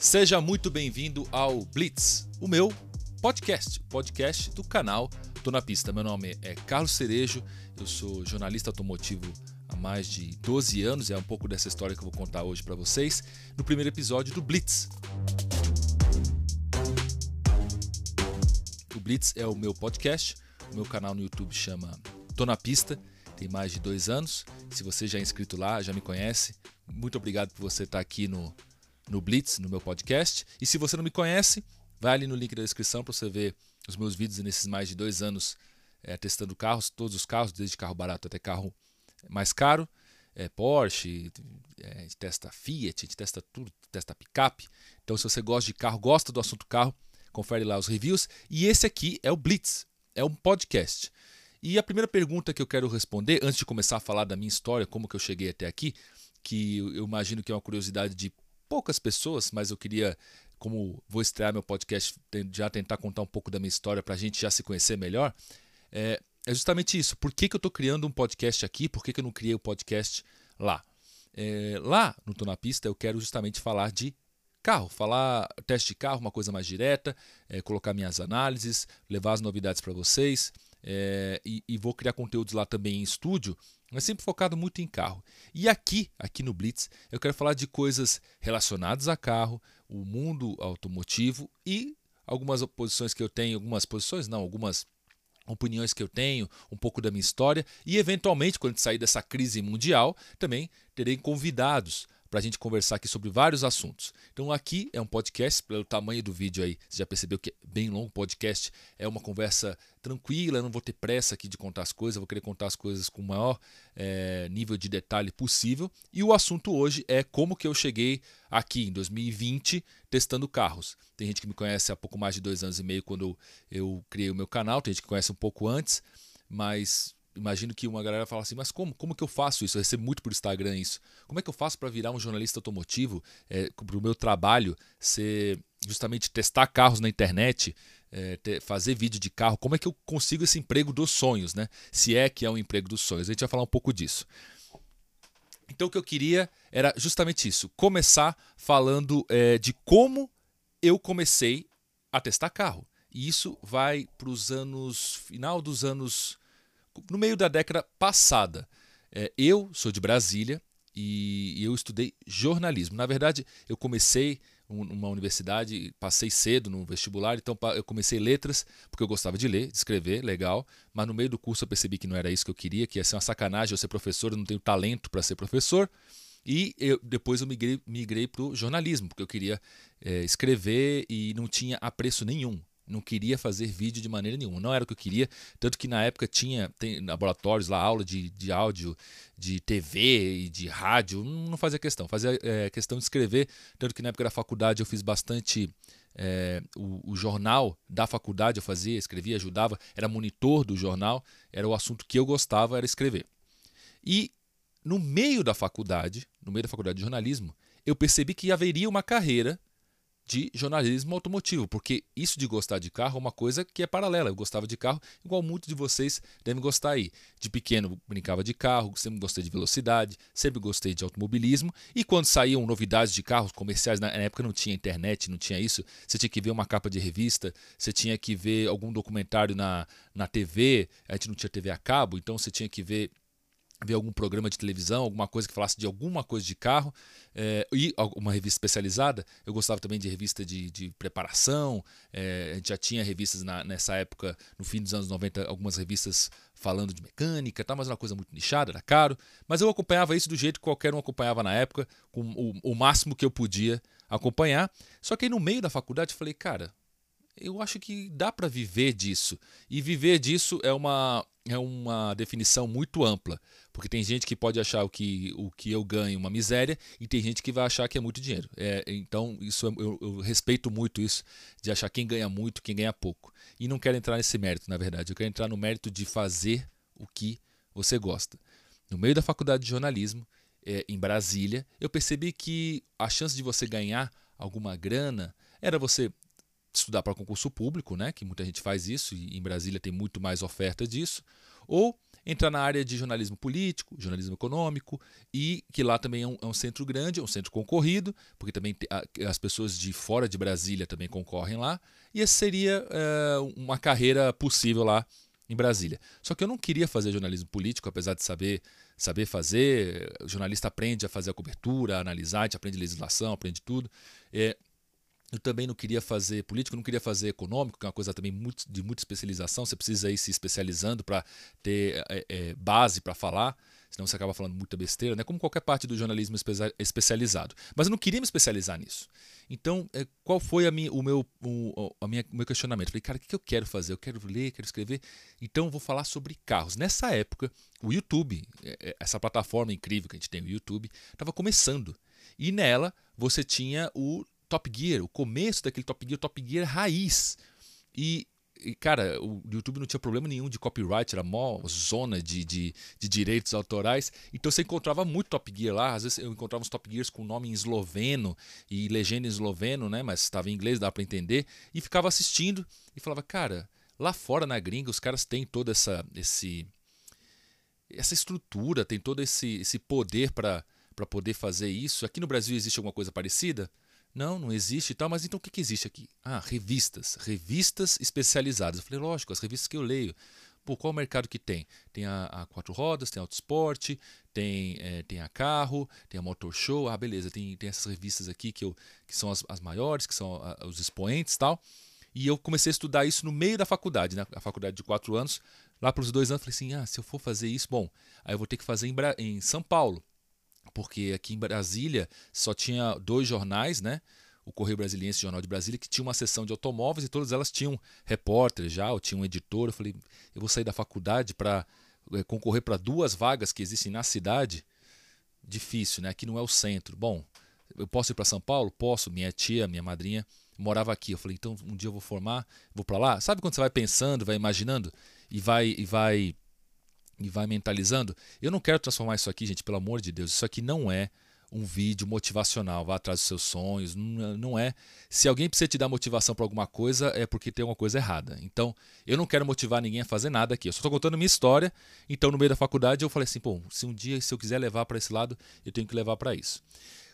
Seja muito bem-vindo ao Blitz, o meu podcast, podcast do canal Tô na Pista. Meu nome é Carlos Cerejo, eu sou jornalista automotivo há mais de 12 anos e é um pouco dessa história que eu vou contar hoje para vocês no primeiro episódio do Blitz. O Blitz é o meu podcast, o meu canal no YouTube chama Tô na Pista, tem mais de dois anos. Se você já é inscrito lá, já me conhece, muito obrigado por você estar aqui no no Blitz, no meu podcast. E se você não me conhece, vai ali no link da descrição para você ver os meus vídeos nesses mais de dois anos é, testando carros, todos os carros, desde carro barato até carro mais caro. É, Porsche, é, a gente testa Fiat, a gente testa tudo, testa picape. Então, se você gosta de carro, gosta do assunto carro, confere lá os reviews. E esse aqui é o Blitz, é um podcast. E a primeira pergunta que eu quero responder, antes de começar a falar da minha história, como que eu cheguei até aqui, que eu imagino que é uma curiosidade de poucas pessoas, mas eu queria, como vou estrear meu podcast, já tentar contar um pouco da minha história para a gente já se conhecer melhor. É, é, justamente isso. Por que, que eu estou criando um podcast aqui? Por que, que eu não criei o um podcast lá? É, lá no Tô na Pista eu quero justamente falar de carro, falar teste de carro, uma coisa mais direta, é, colocar minhas análises, levar as novidades para vocês é, e, e, vou criar conteúdos lá também em estúdio, mas sempre focado muito em carro. E aqui, aqui no Blitz, eu quero falar de coisas relacionadas a carro, o mundo automotivo e algumas posições que eu tenho, algumas posições não, algumas opiniões que eu tenho, um pouco da minha história e eventualmente quando sair dessa crise mundial, também terei convidados para a gente conversar aqui sobre vários assuntos. Então aqui é um podcast, pelo tamanho do vídeo aí, você já percebeu que é bem longo, podcast é uma conversa tranquila, eu não vou ter pressa aqui de contar as coisas, vou querer contar as coisas com o maior é, nível de detalhe possível. E o assunto hoje é como que eu cheguei aqui em 2020 testando carros. Tem gente que me conhece há pouco mais de dois anos e meio quando eu criei o meu canal, tem gente que conhece um pouco antes, mas imagino que uma galera fala assim, mas como? Como que eu faço isso? Eu recebo muito por Instagram isso. Como é que eu faço para virar um jornalista automotivo, é, para o meu trabalho ser justamente testar carros na internet, é, ter, fazer vídeo de carro? Como é que eu consigo esse emprego dos sonhos, né? Se é que é um emprego dos sonhos. A gente vai falar um pouco disso. Então o que eu queria era justamente isso, começar falando é, de como eu comecei a testar carro. E isso vai para os anos final dos anos no meio da década passada. É, eu sou de Brasília e eu estudei jornalismo. Na verdade, eu comecei uma universidade, passei cedo no vestibular, então eu comecei letras, porque eu gostava de ler, de escrever, legal, mas no meio do curso eu percebi que não era isso que eu queria, que ia ser uma sacanagem eu ser professor, eu não tenho talento para ser professor. E eu, depois eu migrei, migrei para o jornalismo, porque eu queria é, escrever e não tinha apreço nenhum não queria fazer vídeo de maneira nenhuma. Não era o que eu queria. Tanto que na época tinha tem laboratórios lá, aula de, de áudio, de TV e de rádio. Não fazia questão. Fazia é, questão de escrever. Tanto que na época da faculdade eu fiz bastante. É, o, o, jornal da faculdade eu fazia, escrevia, ajudava, era monitor do jornal, era o assunto que eu gostava, era escrever. E no meio da faculdade, no meio da faculdade de jornalismo, eu percebi que haveria uma carreira de jornalismo automotivo, porque isso de gostar de carro é uma coisa que é paralela. Eu gostava de carro, igual muitos de vocês devem gostar aí. De pequeno brincava de carro, sempre gostei de velocidade, sempre gostei de automobilismo. E quando saíam novidades de carros comerciais, na época não tinha internet, não tinha isso, você tinha que ver uma capa de revista, você tinha que ver algum documentário na, na TV, a gente não tinha TV a cabo, então você tinha que ver ver algum programa de televisão, alguma coisa que falasse de alguma coisa de carro, é, e uma revista especializada. Eu gostava também de revista de, de preparação, é, a gente já tinha revistas na, nessa época, no fim dos anos 90, algumas revistas falando de mecânica, tá, mas uma coisa muito nichada, era caro. Mas eu acompanhava isso do jeito que qualquer um acompanhava na época, com o, o máximo que eu podia acompanhar. Só que aí no meio da faculdade eu falei, cara, eu acho que dá para viver disso. E viver disso é uma, é uma definição muito ampla, porque tem gente que pode achar o que, o que eu ganho uma miséria e tem gente que vai achar que é muito dinheiro. É, então, isso é, eu, eu, respeito muito isso, de achar quem ganha muito, quem ganha pouco. E não quero entrar nesse mérito, na verdade. Eu quero entrar no mérito de fazer o que você gosta. No meio da faculdade de jornalismo, é, em Brasília, eu percebi que a chance de você ganhar alguma grana era você estudar para concurso público, né, que muita gente faz isso, e em Brasília tem muito mais oferta disso, ou entrar na área de jornalismo político, jornalismo econômico, e que lá também é um, é um centro grande, é um centro concorrido, porque também as pessoas de fora de Brasília também concorrem lá, e essa seria é, uma carreira possível lá em Brasília. Só que eu não queria fazer jornalismo político, apesar de saber saber fazer. O jornalista aprende a fazer a cobertura, a analisar, a gente aprende legislação, aprende tudo. É, eu também não queria fazer político, não queria fazer econômico, que é uma coisa também muito, de muita especialização. Você precisa ir se especializando para ter é, é, base para falar, senão você acaba falando muita besteira, né? como qualquer parte do jornalismo especializado. Mas eu não queria me especializar nisso. Então, é, qual foi a minha, o, meu, o, a minha, meu questionamento? falei, cara, o que eu quero fazer? Eu quero ler, quero escrever. Então, vou falar sobre carros. Nessa época, o YouTube, é, é, essa plataforma incrível que a gente tem, o YouTube, estava começando. E nela, você tinha o Top Gear, o começo daquele Top Gear, Top Gear raiz. E, e, cara, o YouTube não tinha problema nenhum de copyright, era mó zona de, de, de, direitos autorais. Então você encontrava muito Top Gear lá. Às vezes eu encontrava uns Top Gears com nome em esloveno e legenda em esloveno, né? Mas estava em inglês, dava para entender. E ficava assistindo e falava, cara, lá fora na gringa os caras têm toda essa, esse, essa estrutura, tem todo esse, esse poder para poder fazer isso. Aqui no Brasil existe alguma coisa parecida? Não, não existe e tal, mas então o que, que existe aqui? Ah, revistas, revistas especializadas. Eu falei, lógico, as revistas que eu leio. Pô, qual mercado que tem? Tem a, a Quatro Rodas, tem a Autosport, tem, é, tem a Carro, tem a Motor Show. Ah, beleza, tem, tem essas revistas aqui que, eu, que são as, as maiores, que são a, os expoentes e tal. E eu comecei a estudar isso no meio da faculdade, né? A faculdade de quatro anos. Lá pelos dois anos, falei assim: ah, se eu for fazer isso, bom, aí eu vou ter que fazer em, em São Paulo porque aqui em Brasília só tinha dois jornais, né? O Correio Brasiliense e o Jornal de Brasília, que tinha uma seção de automóveis e todas elas tinham repórter já, ou tinha um editor. Eu falei, eu vou sair da faculdade para é, concorrer para duas vagas que existem na cidade. Difícil, né? Aqui não é o centro. Bom, eu posso ir para São Paulo? Posso. Minha tia, minha madrinha morava aqui. Eu falei, então um dia eu vou formar, vou para lá. Sabe quando você vai pensando, vai imaginando e vai e vai e vai mentalizando. Eu não quero transformar isso aqui, gente, pelo amor de Deus. Isso aqui não é um vídeo motivacional, vá atrás dos seus sonhos. Não é. Se alguém precisa te dar motivação para alguma coisa, é porque tem alguma coisa errada. Então, eu não quero motivar ninguém a fazer nada aqui. Eu só estou contando minha história. Então, no meio da faculdade, eu falei assim: pô, se um dia, se eu quiser levar para esse lado, eu tenho que levar para isso.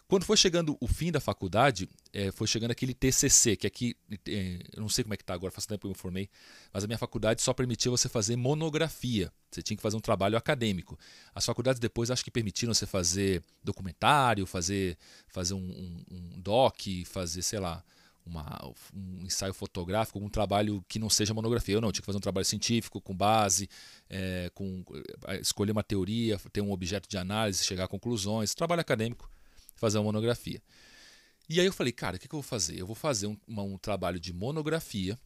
Quando foi chegando o fim da faculdade, é, foi chegando aquele TCC, que aqui, é, eu não sei como é que está agora, faz tempo que eu me formei, mas a minha faculdade só permitia você fazer monografia. Você tinha que fazer um trabalho acadêmico. As faculdades depois acho que permitiram você fazer documentário, fazer, fazer um, um, um doc, fazer, sei lá, uma, um ensaio fotográfico, um trabalho que não seja monografia. Eu não, tinha que fazer um trabalho científico com base, é, com é, escolher uma teoria, ter um objeto de análise, chegar a conclusões, trabalho acadêmico fazer uma monografia. E aí eu falei, cara, o que, que eu vou fazer? Eu vou fazer um, uma, um trabalho de monografia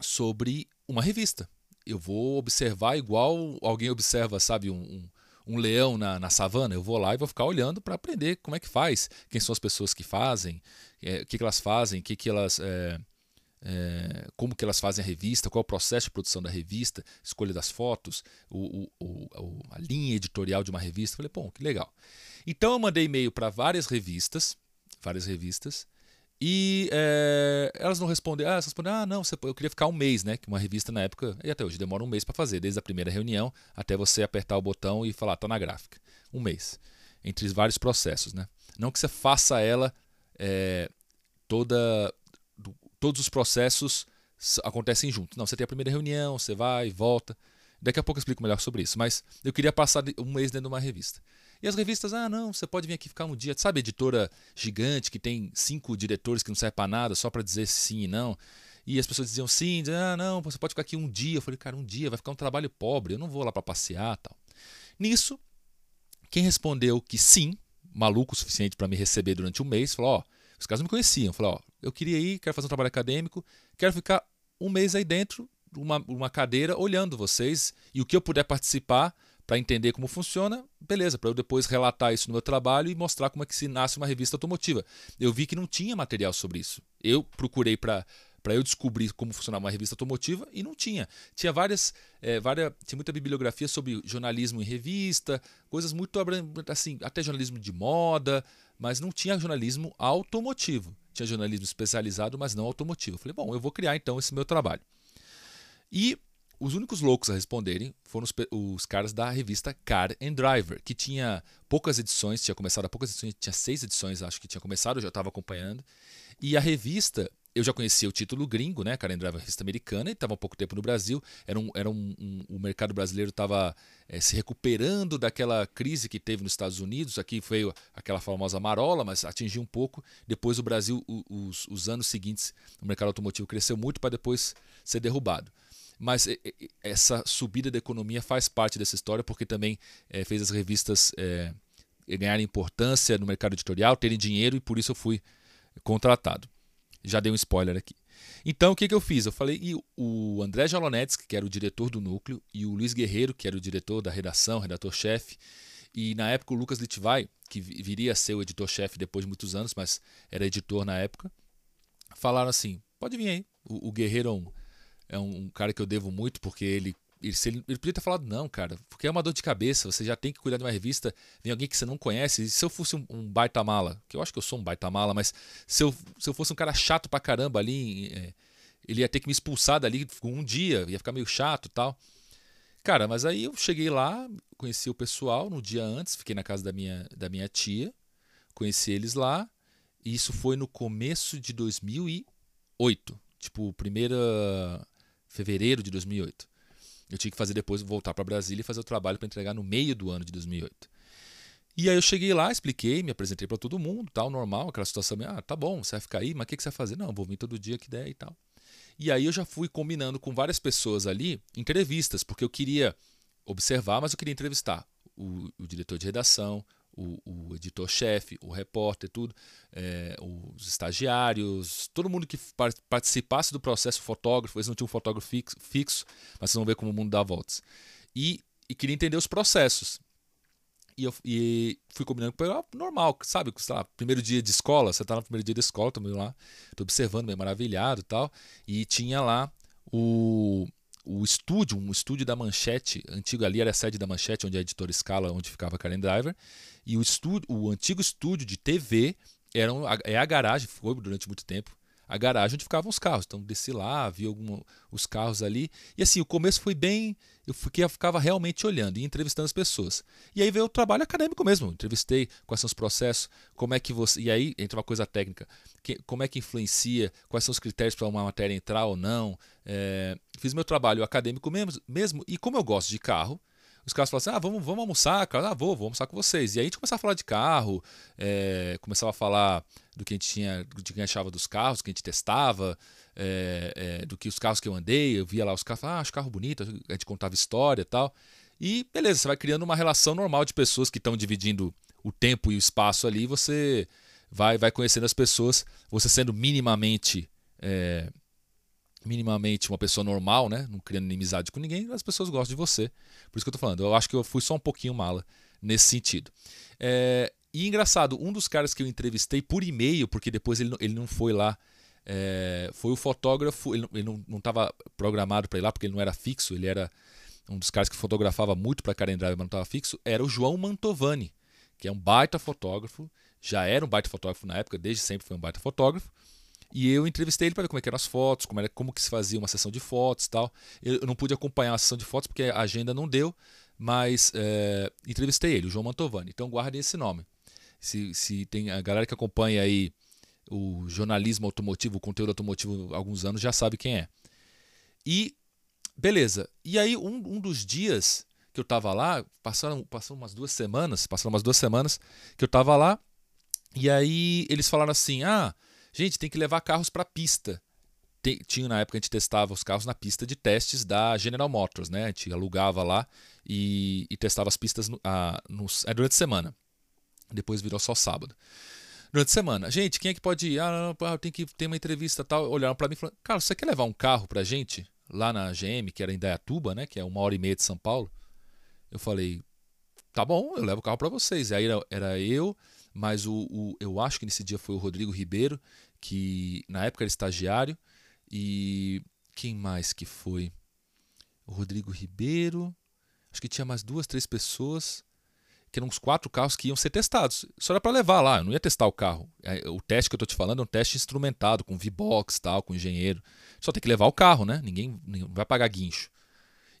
sobre uma revista. Eu vou observar igual alguém observa, sabe, um, um, um leão na, na, savana. Eu vou lá e vou ficar olhando para aprender como é que faz, quem são as pessoas que fazem, é, o que, que elas fazem, que, que elas. É, é, como que elas fazem a revista, qual é o processo de produção da revista, escolha das fotos, o, o, o, a linha editorial de uma revista. Falei, bom, que legal. Então eu mandei e-mail para várias revistas, várias revistas, e é, elas não responderam. Ah, elas responderam, ah, não, você, eu queria ficar um mês, né? Que uma revista na época, e até hoje demora um mês para fazer, desde a primeira reunião até você apertar o botão e falar, tá na gráfica. Um mês. Entre vários processos, né? Não que você faça ela é, toda. Todos os processos acontecem juntos. Não, você tem a primeira reunião, você vai, volta. Daqui a pouco eu explico melhor sobre isso. Mas eu queria passar um mês dentro de uma revista. E as revistas, ah, não, você pode vir aqui ficar um dia. Sabe, editora gigante que tem cinco diretores que não serve para nada, só para dizer sim e não. E as pessoas diziam sim, diziam, ah, não, você pode ficar aqui um dia. Eu falei, cara, um dia vai ficar um trabalho pobre, eu não vou lá para passear tal. Nisso, quem respondeu que sim, maluco o suficiente para me receber durante um mês, falou: ó, os caras me conheciam. Falou: ó, eu queria ir, quero fazer um trabalho acadêmico, quero ficar um mês aí dentro, uma, uma cadeira, olhando vocês e o que eu puder participar para entender como funciona, beleza, para eu depois relatar isso no meu trabalho e mostrar como é que se nasce uma revista automotiva. Eu vi que não tinha material sobre isso. Eu procurei para para eu descobrir como funcionava uma revista automotiva e não tinha. Tinha várias, é, várias tinha muita bibliografia sobre jornalismo em revista, coisas muito assim, até jornalismo de moda, mas não tinha jornalismo automotivo. Tinha jornalismo especializado, mas não automotivo. Eu falei, bom, eu vou criar então esse meu trabalho. E os únicos loucos a responderem foram os, os, caras da revista Car and Driver, que tinha poucas edições, tinha começado há poucas edições, tinha seis edições, acho que tinha começado, eu já estava acompanhando. E a revista, eu já conhecia o título gringo, né? Car and Driver, revista americana, e estava há pouco tempo no Brasil. Era um, era um, um o mercado brasileiro estava é, se recuperando daquela crise que teve nos Estados Unidos. Aqui foi aquela famosa marola, mas atingiu um pouco. Depois o Brasil, os, os anos seguintes, o mercado automotivo cresceu muito para depois ser derrubado. Mas essa subida da economia faz parte dessa história, porque também é, fez as revistas é, ganharem importância no mercado editorial, terem dinheiro, e por isso eu fui contratado. Já dei um spoiler aqui. Então, o que, que eu fiz? Eu falei, e o André Jalonetsky, que era o diretor do núcleo, e o Luiz Guerreiro, que era o diretor da redação, redator-chefe, e na época o Lucas Litvai, que viria a ser o editor-chefe depois de muitos anos, mas era editor na época, falaram assim: pode vir aí. O, o Guerreiro é um é um, um cara que eu devo muito, porque ele ele, ele, ele, podia ter falado, não, cara, porque é uma dor de cabeça, você já tem que cuidar de uma revista, vem alguém que você não conhece. E se eu fosse um, um baita mala, que eu acho que eu sou um baita mala, mas se eu, se eu fosse um cara chato pra caramba ali, é, ele ia ter que me expulsar dali um dia, ia ficar meio chato tal. Cara, mas aí eu cheguei lá, conheci o pessoal no dia antes, fiquei na casa da minha, da minha tia, conheci eles lá, e isso foi no começo de 2008. Tipo, primeira fevereiro de 2008. Eu tinha que fazer depois voltar para Brasília e fazer o trabalho para entregar no meio do ano de 2008. E aí eu cheguei lá, expliquei, me apresentei para todo mundo, tal, normal, aquela situação, ah, tá bom, você vai ficar aí, mas o que, que você vai fazer? Não, vou vir todo dia que der e tal. E aí eu já fui combinando com várias pessoas ali entrevistas, porque eu queria observar, mas eu queria entrevistar o, o diretor de redação, o, o editor-chefe, o repórter, tudo, é, os estagiários, todo mundo que participasse do processo, fotógrafo, eles não tinham um fotógrafo fixo, mas vocês vão ver como o mundo dá voltas. E, e queria entender os processos. E, eu, e fui combinando com ele, normal, sabe? Lá, primeiro dia de escola, você está no primeiro dia da escola, também lá, tô observando, meio maravilhado e tal. E tinha lá o, o estúdio, um estúdio da Manchete, antigo ali era a sede da Manchete, onde a editora Scala, onde ficava Karen Driver, e o estúdio, o antigo estúdio de TV era um, é a garagem, foi durante muito tempo, a garagem onde ficavam os carros. Então desci lá, vi algum, os carros ali. E assim, o começo foi bem. Eu fiquei, ficava realmente olhando e entrevistando as pessoas. E aí veio o trabalho acadêmico mesmo. Entrevistei quais são os processos, como é que você. E aí entra uma coisa técnica. Que, como é que influencia, quais são os critérios para uma matéria entrar ou não. É, fiz meu trabalho acadêmico mesmo, mesmo. E como eu gosto de carro, os caras falavam assim: ah, vamos, vamos almoçar, cara. Ah, vou, vou almoçar com vocês. E aí a gente começava a falar de carro, é, começava a falar do que a gente tinha, de quem achava dos carros, que a gente testava, é, é, do que os carros que eu andei, eu via lá os carros, ah, acho carro bonito, a gente contava história e tal. E beleza, você vai criando uma relação normal de pessoas que estão dividindo o tempo e o espaço ali, você vai, vai conhecendo as pessoas, você sendo minimamente minimamente uma pessoa normal, né? Não criando inimizade com ninguém, as pessoas gostam de você. Por isso que eu tô falando. Eu acho que eu fui só um pouquinho mala nesse sentido. É, e engraçado, um dos caras que eu entrevistei por e-mail, porque depois ele, ele não foi lá, é, foi o fotógrafo, ele, ele não estava programado para ir lá, porque ele não era fixo, ele era um dos caras que fotografava muito para Karen Drive, mas não estava fixo, era o João Mantovani, que é um baita fotógrafo, já era um baita fotógrafo na época, desde sempre foi um baita fotógrafo, e eu entrevistei ele para ver como é eram as fotos, como, era, como que se fazia uma sessão de fotos tal. Eu, eu não pude acompanhar a sessão de fotos porque a agenda não deu, mas é, entrevistei ele, o João Mantovani. Então guardem esse nome. Se, se tem a galera que acompanha aí o jornalismo automotivo, o conteúdo automotivo há alguns anos, já sabe quem é. E beleza. E aí um, um dos dias que eu estava lá, passaram, passaram umas duas semanas, passaram umas duas semanas que eu estava lá, e aí eles falaram assim: ah, Gente, tem que levar carros para a pista. Tem, tinha na época a gente testava os carros na pista de testes da General Motors, né? A gente alugava lá e, e testava as pistas no, a, nos, é, durante a semana. Depois virou só sábado. Durante a semana, gente, quem é que pode ir? Ah, não, tem que ter uma entrevista tal. Olharam para mim e falaram: Cara, você quer levar um carro pra gente? Lá na GM, que era em Dayatuba, né? Que é uma hora e meia de São Paulo. Eu falei: Tá bom, eu levo o carro para vocês. E aí era, era eu, mas o, o, eu acho que nesse dia foi o Rodrigo Ribeiro, que na época era estagiário, e quem mais que foi? O Rodrigo Ribeiro, acho que tinha mais duas, três pessoas, que eram uns quatro carros que iam ser testados. Só era para levar lá, eu não ia testar o carro. É, o teste que eu tô te falando é um teste instrumentado, com V-Box tal, com engenheiro. Só tem que levar o carro, né? Ninguém, ninguém vai pagar guincho.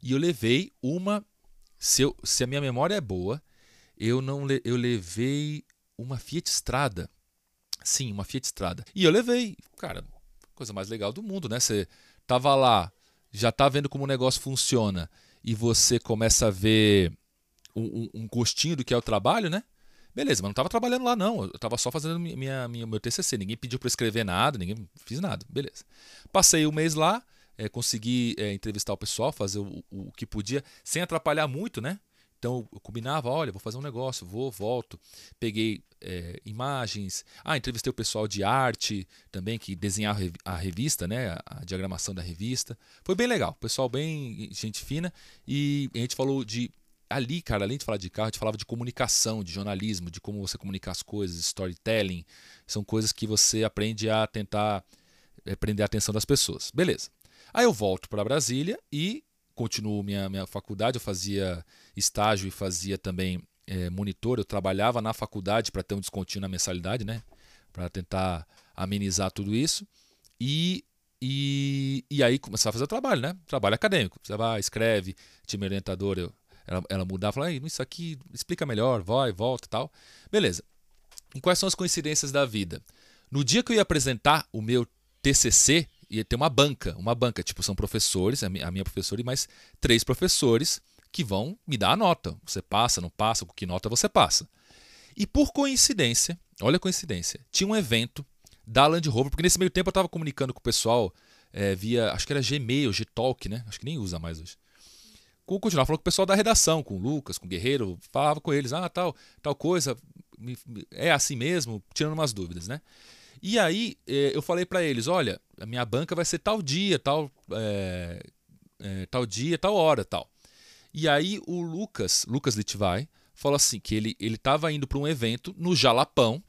E eu levei uma. Se, eu, se a minha memória é boa, eu não eu levei uma Fiat Strada. Sim, uma Fiat Strada. E eu levei, cara, coisa mais legal do mundo, né? Você tava lá, já tá vendo como o negócio funciona e você começa a ver um, um gostinho do que é o trabalho, né? Beleza, mas não estava trabalhando lá não, eu estava só fazendo minha, minha, meu TCC, ninguém pediu para escrever nada, ninguém fiz nada, beleza. Passei o um mês lá, é, consegui é, entrevistar o pessoal, fazer o, o, que podia, sem atrapalhar muito, né? Então eu combinava, olha, vou fazer um negócio, vou, volto. Peguei é, imagens, ah, entrevistei o pessoal de arte também, que desenhava a revista, né? A diagramação da revista. Foi bem legal, pessoal bem gente fina. E a gente falou de ali, cara, além de falar de carro, a gente falava de comunicação, de jornalismo, de como você comunicar as coisas, storytelling. São coisas que você aprende a tentar é, prender a atenção das pessoas. Beleza. Aí eu volto para Brasília e continuo minha, minha faculdade. Eu fazia estágio e fazia também é, monitor. Eu trabalhava na faculdade para ter um descontinho na mensalidade, né? Para tentar amenizar tudo isso. E, e, e aí começava a fazer trabalho, né? Trabalho acadêmico. Você vai, escreve, time orientador, eu, ela, ela mudava, falava, isso aqui explica melhor, vai, volta tal. Beleza. E quais são as coincidências da vida? No dia que eu ia apresentar o meu TCC, ia ter uma banca, uma banca, tipo, são professores, a minha professora e mais três professores que vão me dar a nota. Você passa, não passa, com que nota você passa. E por coincidência, olha a coincidência, tinha um evento da Land Rover, porque nesse meio tempo eu estava comunicando com o pessoal é, via, acho que era Gmail, Gtalk, né? Acho que nem usa mais hoje. Continuava falando com o pessoal da redação, com o Lucas, com o Guerreiro, falava com eles, ah, tal, tal coisa, é assim mesmo, tirando umas dúvidas, né? E aí eh, eu falei para eles, olha, a minha banca vai ser tal dia, tal, é, é, tal dia, tal hora, tal. E aí o Lucas, Lucas Litvai, falou assim que ele ele estava indo para um evento no Jalapão,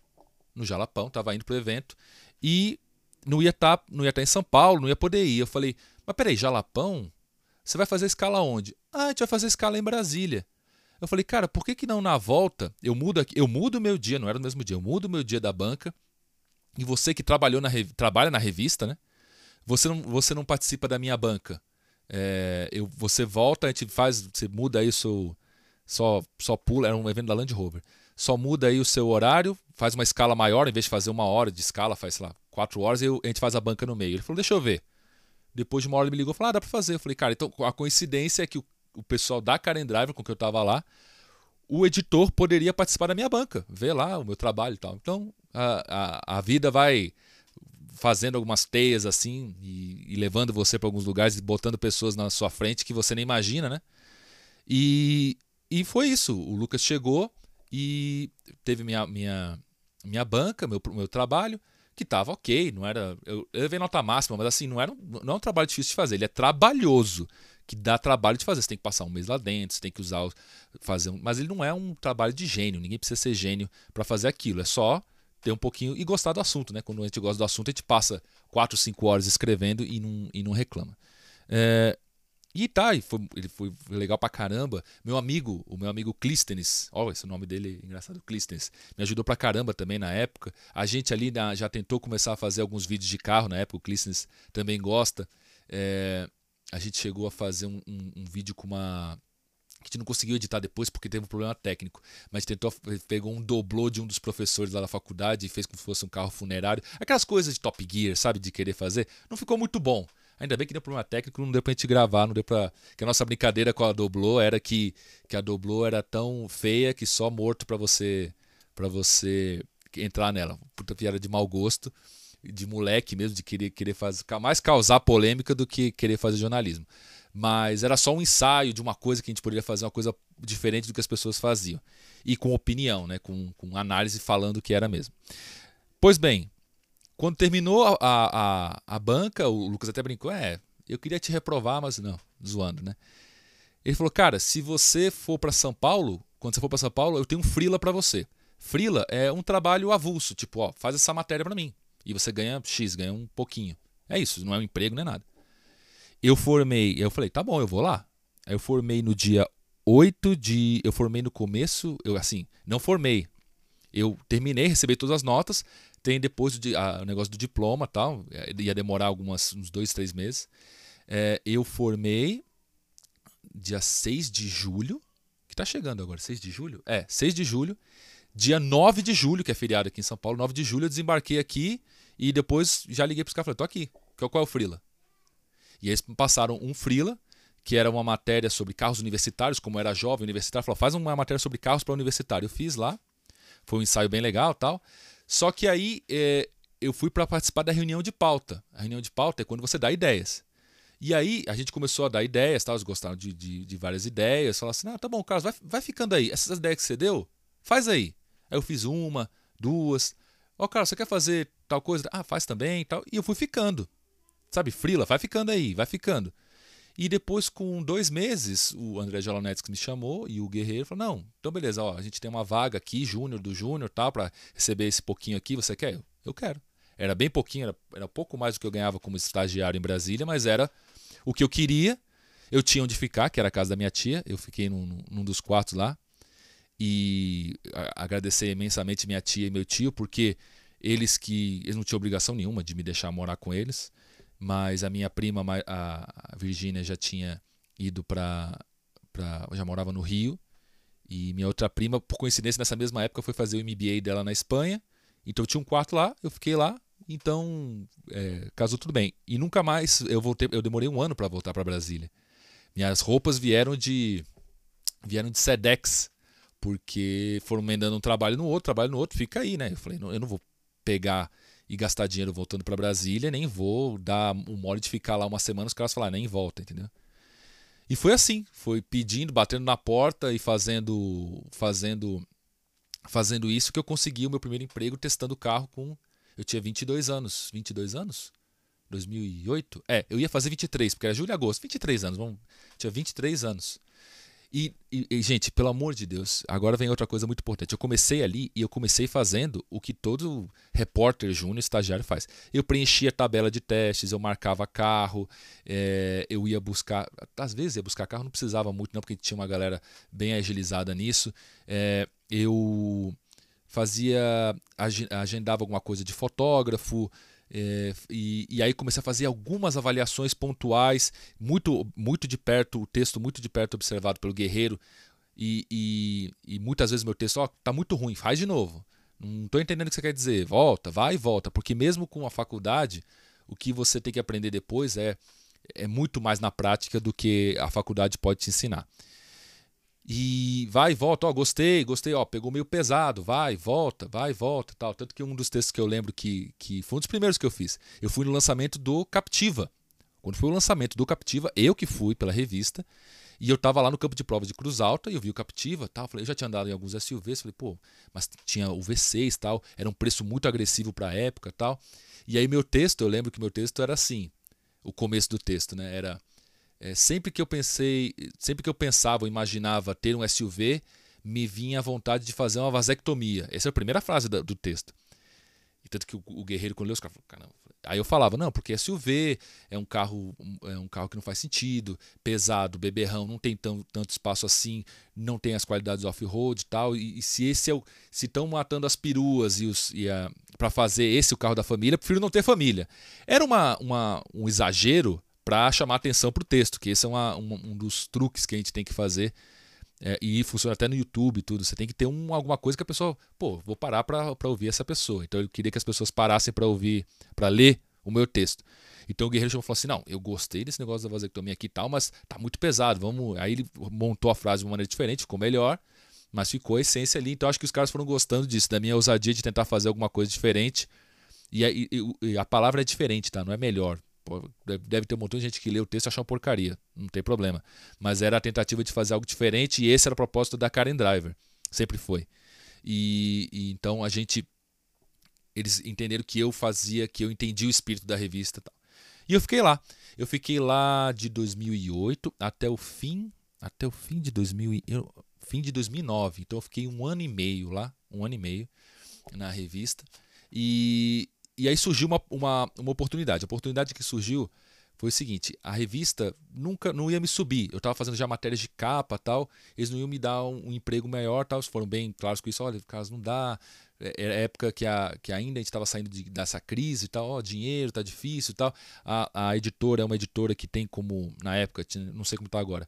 no Jalapão, estava indo para o evento e não ia estar, tá, não ia estar tá em São Paulo, não ia poder ir. Eu falei, mas peraí, Jalapão? Você vai fazer escala onde? Ah, a gente vai fazer escala em Brasília. Eu falei, cara, por que, que não na volta eu mudo aqui, eu mudo o meu dia, não era no mesmo dia, eu mudo o meu dia da banca e você que trabalhou na, trabalha na revista, né? Você não, você não participa da minha banca. É, eu, você volta, a gente faz, você muda aí o seu. Só, só pula, era um evento da Land Rover. Só muda aí o seu horário, faz uma escala maior, em vez de fazer uma hora de escala, faz, sei lá, quatro horas e a gente faz a banca no meio. Ele falou, deixa eu ver. Depois de uma hora ele me ligou e falou, ah, dá pra fazer. Eu falei, cara, então a coincidência é que o, o pessoal da Karen Driver, com que eu tava lá, o editor poderia participar da minha banca, ver lá o meu trabalho e tal. Então, a, a, a vida vai fazendo algumas teias assim e, e levando você para alguns lugares e botando pessoas na sua frente que você nem imagina, né? E, e foi isso. O Lucas chegou e teve minha, minha, minha banca, meu, meu trabalho, que estava ok, não era. Eu, eu levei nota máxima, mas assim, não, era, não é um trabalho difícil de fazer, ele é trabalhoso, que dá trabalho de fazer. Você tem que passar um mês lá dentro, você tem que usar, fazer um, Mas ele não é um trabalho de gênio, ninguém precisa ser gênio para fazer aquilo, é só ter um pouquinho e gostar do assunto, né? Quando a gente gosta do assunto, a gente passa 4, 5 horas escrevendo e não, e não reclama. É, e tá, e foi, ele foi legal pra caramba. Meu amigo, o meu amigo Clístenes, ó, esse nome dele é engraçado, Clístenes, me ajudou pra caramba também na época. A gente ali na, já tentou começar a fazer alguns vídeos de carro na época, o Clístenes também gosta. É, a gente chegou a fazer um, um, um vídeo com uma a gente não conseguiu editar depois porque teve um problema técnico, mas tentou pegou um doblô de um dos professores lá da faculdade e fez como se fosse um carro funerário, aquelas coisas de Top Gear, sabe, de querer fazer. Não ficou muito bom. Ainda bem que deu problema técnico, não deu pra gente gravar, não deu pra. Que a nossa brincadeira com a doblô era que, que a doblô era tão feia que só morto para você para você entrar nela. Puta piada de mau gosto, de moleque mesmo, de querer, querer fazer. Mais causar polêmica do que querer fazer jornalismo mas era só um ensaio de uma coisa que a gente poderia fazer uma coisa diferente do que as pessoas faziam. E com opinião, né? com, com análise falando que era mesmo. Pois bem, quando terminou a, a, a banca, o Lucas até brincou: é, eu queria te reprovar, mas não, zoando, né? Ele falou: cara, se você for para São Paulo, quando você for para São Paulo, eu tenho um Frila para você. Frila é um trabalho avulso, tipo, ó, faz essa matéria para mim. E você ganha X, ganha um pouquinho. É isso, não é um emprego, nem é nada. Eu formei, eu falei, tá bom, eu vou lá. Eu formei no dia 8 de. Eu formei no começo, eu assim, não formei. Eu terminei, recebi todas as notas. Tem depois o, a, o negócio do diploma tal. É, ia demorar algumas, uns dois, três meses. É, eu formei dia 6 de julho, que tá chegando agora, 6 de julho? É, 6 de julho. Dia 9 de julho, que é feriado aqui em São Paulo, 9 de julho eu desembarquei aqui e depois já liguei pros caras e falei, tô aqui, qual é o Frila? E eles passaram um Frila, que era uma matéria sobre carros universitários, como era jovem universitário, falou, faz uma matéria sobre carros para universitário. Eu fiz lá, foi um ensaio bem legal tal. Só que aí é, eu fui para participar da reunião de pauta. A reunião de pauta é quando você dá ideias. E aí a gente começou a dar ideias, tal, eles gostaram de, de, de várias ideias. Falaram assim: ah, tá bom, Carlos, vai, vai ficando aí. Essas ideias que você deu, faz aí. Aí eu fiz uma, duas. Ó, oh, Carlos, você quer fazer tal coisa? Ah, faz também tal. E eu fui ficando. Sabe, Frila, vai ficando aí, vai ficando. E depois, com dois meses, o André Jalonetes me chamou e o Guerreiro falou: Não, então beleza, ó, a gente tem uma vaga aqui, Júnior do Júnior, tal, para receber esse pouquinho aqui, você quer? Eu, eu quero. Era bem pouquinho, era, era pouco mais do que eu ganhava como estagiário em Brasília, mas era o que eu queria. Eu tinha onde ficar, que era a casa da minha tia, eu fiquei num, num dos quartos lá. E agradecer imensamente minha tia e meu tio, porque eles que eles não tinham obrigação nenhuma de me deixar morar com eles mas a minha prima, a Virgínia, já tinha ido para. já morava no Rio. E minha outra prima, por coincidência, nessa mesma época foi fazer o MBA dela na Espanha. Então eu tinha um quarto lá, eu fiquei lá. Então é, casou tudo bem. E nunca mais eu voltei. Eu demorei um ano para voltar para Brasília. Minhas roupas vieram de vieram de Sedex, porque foram emendando um trabalho no outro, trabalho no outro, fica aí, né? Eu falei, não, eu não vou pegar e gastar dinheiro voltando para Brasília, nem vou dar o mole de ficar lá uma semana, os caras falar nem volta, entendeu? E foi assim, foi pedindo, batendo na porta e fazendo fazendo fazendo isso que eu consegui o meu primeiro emprego testando carro com eu tinha 22 anos, 22 anos? 2008? É, eu ia fazer 23, porque era julho e agosto, 23 anos, vamos, tinha 23 anos. E, e, e, gente, pelo amor de Deus, agora vem outra coisa muito importante. Eu comecei ali e eu comecei fazendo o que todo repórter júnior, estagiário faz. Eu preenchia a tabela de testes, eu marcava carro, é, eu ia buscar. Às vezes ia buscar carro, não precisava muito, não, porque tinha uma galera bem agilizada nisso. É, eu fazia, agendava alguma coisa de fotógrafo, é, e, e, aí comecei a fazer algumas avaliações pontuais, muito, muito de perto, o texto muito de perto observado pelo guerreiro. E, e, e muitas vezes meu texto, ó, tá muito ruim, faz de novo. Não estou entendendo o que você quer dizer. Volta, vai e volta. Porque mesmo com a faculdade, o que você tem que aprender depois é, é muito mais na prática do que a faculdade pode te ensinar. E vai e volta, ó, gostei, gostei, ó, pegou meio pesado, vai, volta, vai, volta, tal. Tanto que um dos textos que eu lembro que, que foi um dos primeiros que eu fiz, eu fui no lançamento do Captiva. Quando foi o lançamento do Captiva, eu que fui pela revista, e eu tava lá no campo de prova de Cruz Alta e eu vi o Captiva, tal, falei, eu já tinha andado em alguns SUVs, falei, pô, mas tinha o V6, tal, era um preço muito agressivo para época, tal. E aí meu texto, eu lembro que meu texto era assim, o começo do texto, né, era é, sempre que eu pensei, sempre que eu pensava ou imaginava ter um SUV, me vinha a vontade de fazer uma vasectomia. Essa é a primeira frase do, do texto. E tanto que o, o guerreiro quando leu os caras caramba. Aí eu falava, não, porque SUV é um carro, é um carro que não faz sentido, pesado, beberrão, não tem tão, tanto espaço assim, não tem as qualidades off-road e tal. E, e, se esse é o, se estão matando as peruas e, os, e para fazer esse o carro da família, prefiro não ter família. Era uma, uma, um exagero para chamar atenção para o texto, que esse é uma, um, um, dos truques que a gente tem que fazer. É, e funciona até no YouTube tudo. Você tem que ter um, alguma coisa que a pessoa, pô, vou parar para ouvir essa pessoa. Então eu queria que as pessoas parassem para ouvir, para ler o meu texto. Então o Guerreiro chamou e falou assim: não, eu gostei desse negócio da vasectomia aqui e tal, mas tá muito pesado. Vamos. Aí ele montou a frase de uma maneira diferente, ficou melhor, mas ficou a essência ali. Então acho que os caras foram gostando disso, da minha ousadia de tentar fazer alguma coisa diferente. E a, e a palavra é diferente, tá? Não é melhor. Deve ter um montão de gente que lê o texto e acha uma porcaria, não tem problema. Mas era a tentativa de fazer algo diferente e esse era o propósito da Karen Driver, sempre foi. E, e então a gente eles entenderam que eu fazia, que eu entendi o espírito da revista, tal. E eu fiquei lá. Eu fiquei lá de 2008 até o fim, até o fim de 2000, fim de 2009. Então eu fiquei um ano e meio lá, um ano e meio na revista. E, e aí surgiu uma, uma, uma oportunidade. A oportunidade que surgiu foi o seguinte: a revista nunca não ia me subir. Eu estava fazendo já matérias de capa tal, eles não iam me dar um, um emprego melhor tal. Eles foram bem claros com isso. Olha, caso não dá. É, era época que, a, que ainda a gente estava saindo de, dessa crise e tal, ó, dinheiro tá difícil e tal. A, a editora é uma editora que tem como, na época, não sei como está agora,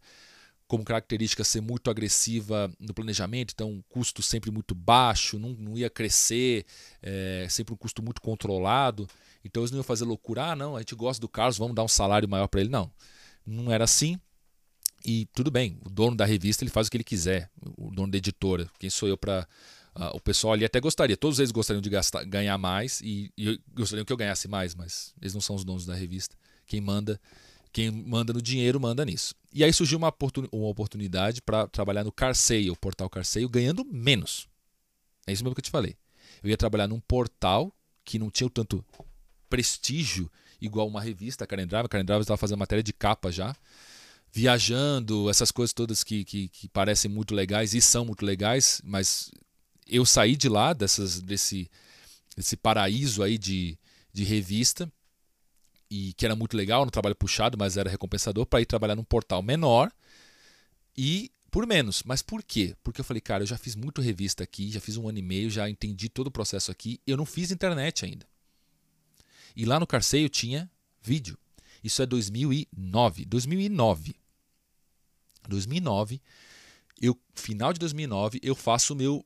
como característica ser muito agressiva no planejamento, então um custo sempre muito baixo, não, não ia crescer, é, sempre um custo muito controlado. Então eles não iam fazer loucura, ah, não, a gente gosta do Carlos, vamos dar um salário maior para ele. Não, não era assim. E tudo bem, o dono da revista ele faz o que ele quiser, o dono da editora. Quem sou eu para. Uh, o pessoal ali até gostaria, todos eles gostariam de gastar, ganhar mais e, e gostariam que eu ganhasse mais, mas eles não são os donos da revista. Quem manda quem manda no dinheiro manda nisso. E aí surgiu uma, oportun uma oportunidade para trabalhar no Carseio, o portal Carseio, ganhando menos. É isso mesmo que eu te falei. Eu ia trabalhar num portal que não tinha o tanto prestígio igual uma revista, a Karen Drive. A Karen Drive estava fazendo matéria de capa já. Viajando, essas coisas todas que, que, que, parecem muito legais e são muito legais, mas eu saí de lá, dessas, desse, desse paraíso aí de, de revista, e que era muito legal, no trabalho puxado, mas era recompensador para ir trabalhar num portal menor e por menos. Mas por quê? Porque eu falei, cara, eu já fiz muito revista aqui, já fiz um ano e meio, já entendi todo o processo aqui, eu não fiz internet ainda. E lá no Carceio tinha vídeo. Isso é 2009. 2009. 2009. Eu, final de 2009, eu faço meu,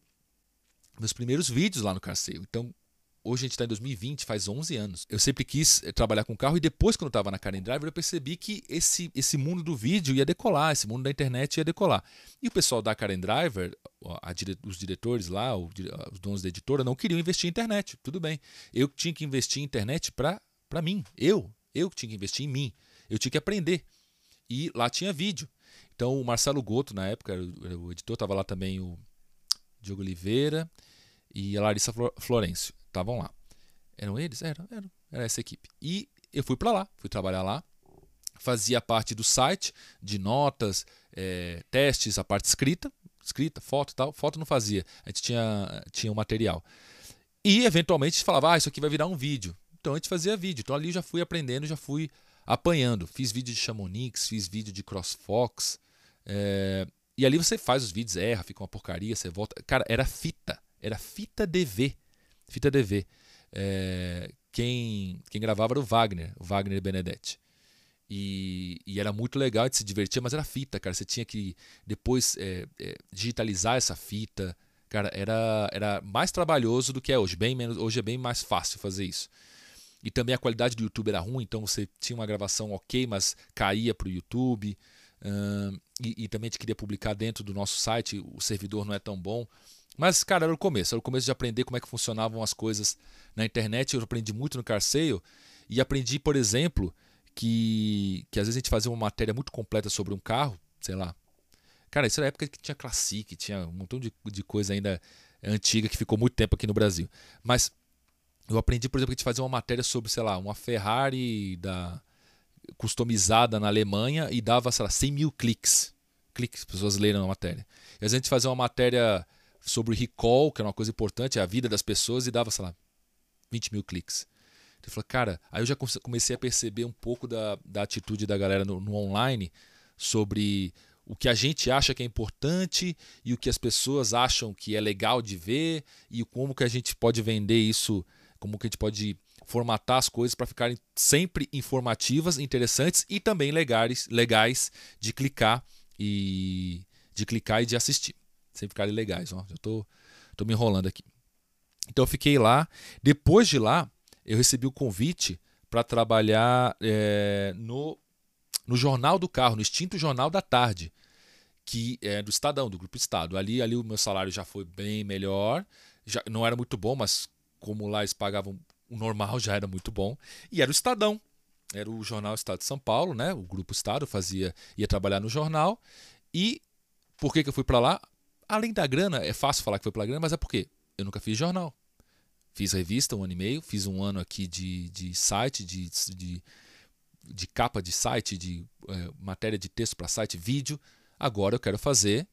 meus primeiros vídeos lá no Carceio. Então, Hoje a gente está em 2020, faz 11 anos. Eu sempre quis eh, trabalhar com carro e depois, quando eu estava na Karen Driver, eu percebi que esse, esse mundo do vídeo ia decolar, esse mundo da internet ia decolar. E o pessoal da Karen Driver, a, os diretores lá, os donos da editora, não queriam investir em internet. Tudo bem. Eu tinha que investir em internet para mim. Eu. Eu tinha que investir em mim. Eu tinha que aprender. E lá tinha vídeo. Então o Marcelo Goto, na época, o, o editor, estava lá também o Diogo Oliveira e a Larissa Florencio estavam lá. Eram eles? Era, era, era essa equipe. E eu fui para lá, fui trabalhar lá, fazia parte do site, de notas, é, testes, a parte escrita, escrita, foto e tal. Foto não fazia, a gente tinha, tinha um material. E eventualmente falava, ah, isso aqui vai virar um vídeo. Então a gente fazia vídeo. Então ali já fui aprendendo, já fui apanhando. Fiz vídeo de Chamonix, fiz vídeo de CrossFox. É... E ali você faz os vídeos, erra, fica uma porcaria, você volta. Cara, era fita. Era fita DV fita DV. É, quem, quem gravava era o Wagner, o Wagner Benedetti. E, e, era muito legal de se divertir, mas era fita, cara. Você tinha que depois é, é, digitalizar essa fita. Cara, era, era mais trabalhoso do que é hoje. Bem menos, hoje é bem mais fácil fazer isso. E também a qualidade do YouTube era ruim, então você tinha uma gravação ok, mas caía para o YouTube. E, e, também a gente queria publicar dentro do nosso site, o servidor não é tão bom. Mas, cara, era o começo. Era o começo de aprender como é que funcionavam as coisas na internet. Eu aprendi muito no Carseio. E aprendi, por exemplo, que, que às vezes a gente fazia uma matéria muito completa sobre um carro, sei lá. Cara, isso era a época que tinha Classic, tinha um montão de, de coisa ainda antiga que ficou muito tempo aqui no Brasil. Mas eu aprendi, por exemplo, que a gente fazia uma matéria sobre, sei lá, uma Ferrari da customizada na Alemanha e dava, sei lá, 100 mil cliques. Cliques, pessoas leram a matéria. E às vezes a gente fazia uma matéria sobre recall, que era uma coisa importante, a vida das pessoas, e dava, sei lá, 20 mil cliques. Então eu falei, cara, aí eu já comecei a perceber um pouco da, da atitude da galera no, no online sobre o que a gente acha que é importante e o que as pessoas acham que é legal de ver e como que a gente pode vender isso, como que a gente pode formatar as coisas para ficarem sempre informativas, interessantes e também legais, legais de clicar e de clicar e de assistir sem ficarem legais. Ó. Já tô, tô me enrolando aqui. Então eu fiquei lá. Depois de lá, eu recebi o convite para trabalhar é, no, no Jornal do Carro, no extinto Jornal da Tarde, que é do Estadão, do Grupo Estado. Ali, ali o meu salário já foi bem melhor. Já, não era muito bom, mas como lá eles pagavam o normal, já era muito bom. E era o Estadão. Era o Jornal Estado de São Paulo, né? O Grupo Estado fazia, ia trabalhar no jornal. E por que, que eu fui para lá? Além da grana, é fácil falar que foi pela grana, mas é porque eu nunca fiz jornal. Fiz revista um ano e meio, fiz um ano aqui de, de site, de, de, de capa de site, de é, matéria de texto para site, vídeo. Agora eu quero fazer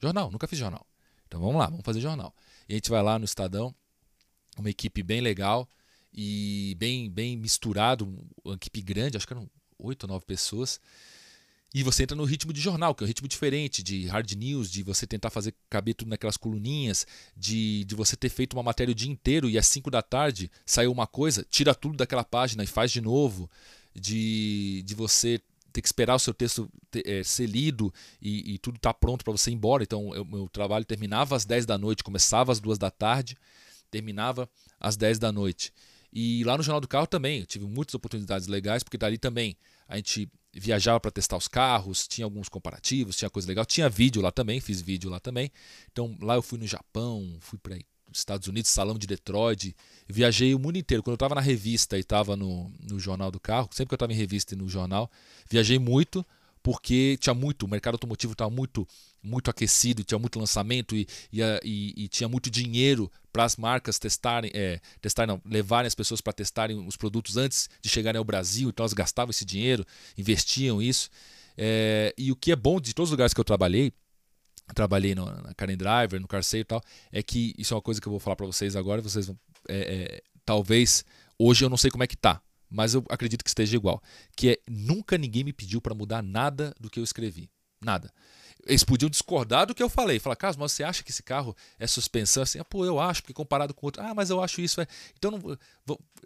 jornal, nunca fiz jornal. Então vamos lá, vamos fazer jornal. E a gente vai lá no Estadão, uma equipe bem legal e bem, bem misturado, uma equipe grande, acho que eram oito ou nove pessoas. E você entra no ritmo de jornal, que é um ritmo diferente, de hard news, de você tentar fazer caber tudo naquelas coluninhas, de, de você ter feito uma matéria o dia inteiro e às 5 da tarde saiu uma coisa, tira tudo daquela página e faz de novo, de, de você ter que esperar o seu texto ter, é, ser lido e, e tudo tá pronto para você ir embora. Então, o meu trabalho terminava às 10 da noite, começava às 2 da tarde, terminava às 10 da noite. E lá no Jornal do Carro também, eu tive muitas oportunidades legais, porque dali também a gente viajava para testar os carros, tinha alguns comparativos, tinha coisa legal, tinha vídeo lá também, fiz vídeo lá também. Então lá eu fui no Japão, fui para Estados Unidos, Salão de Detroit, viajei o mundo inteiro. Quando eu estava na revista e estava no, no Jornal do Carro, sempre que eu estava em revista e no jornal, viajei muito porque tinha muito, o mercado automotivo estava muito muito aquecido, tinha muito lançamento e, e, e, e tinha muito dinheiro para as marcas testarem, é, não, levarem as pessoas para testarem os produtos antes de chegarem ao Brasil, então elas gastavam esse dinheiro, investiam isso. É, e o que é bom de todos os lugares que eu trabalhei, trabalhei no, na Karen Driver, no Carseio e tal, é que isso é uma coisa que eu vou falar para vocês agora, vocês vão, é, é, talvez hoje eu não sei como é que tá, mas eu acredito que esteja igual, que é nunca ninguém me pediu para mudar nada do que eu escrevi, nada. Eles podiam discordar do que eu falei. Falar, Carlos, mas você acha que esse carro é suspensão? Assim, ah, pô, eu acho, porque comparado com outro. Ah, mas eu acho isso. É... Então não,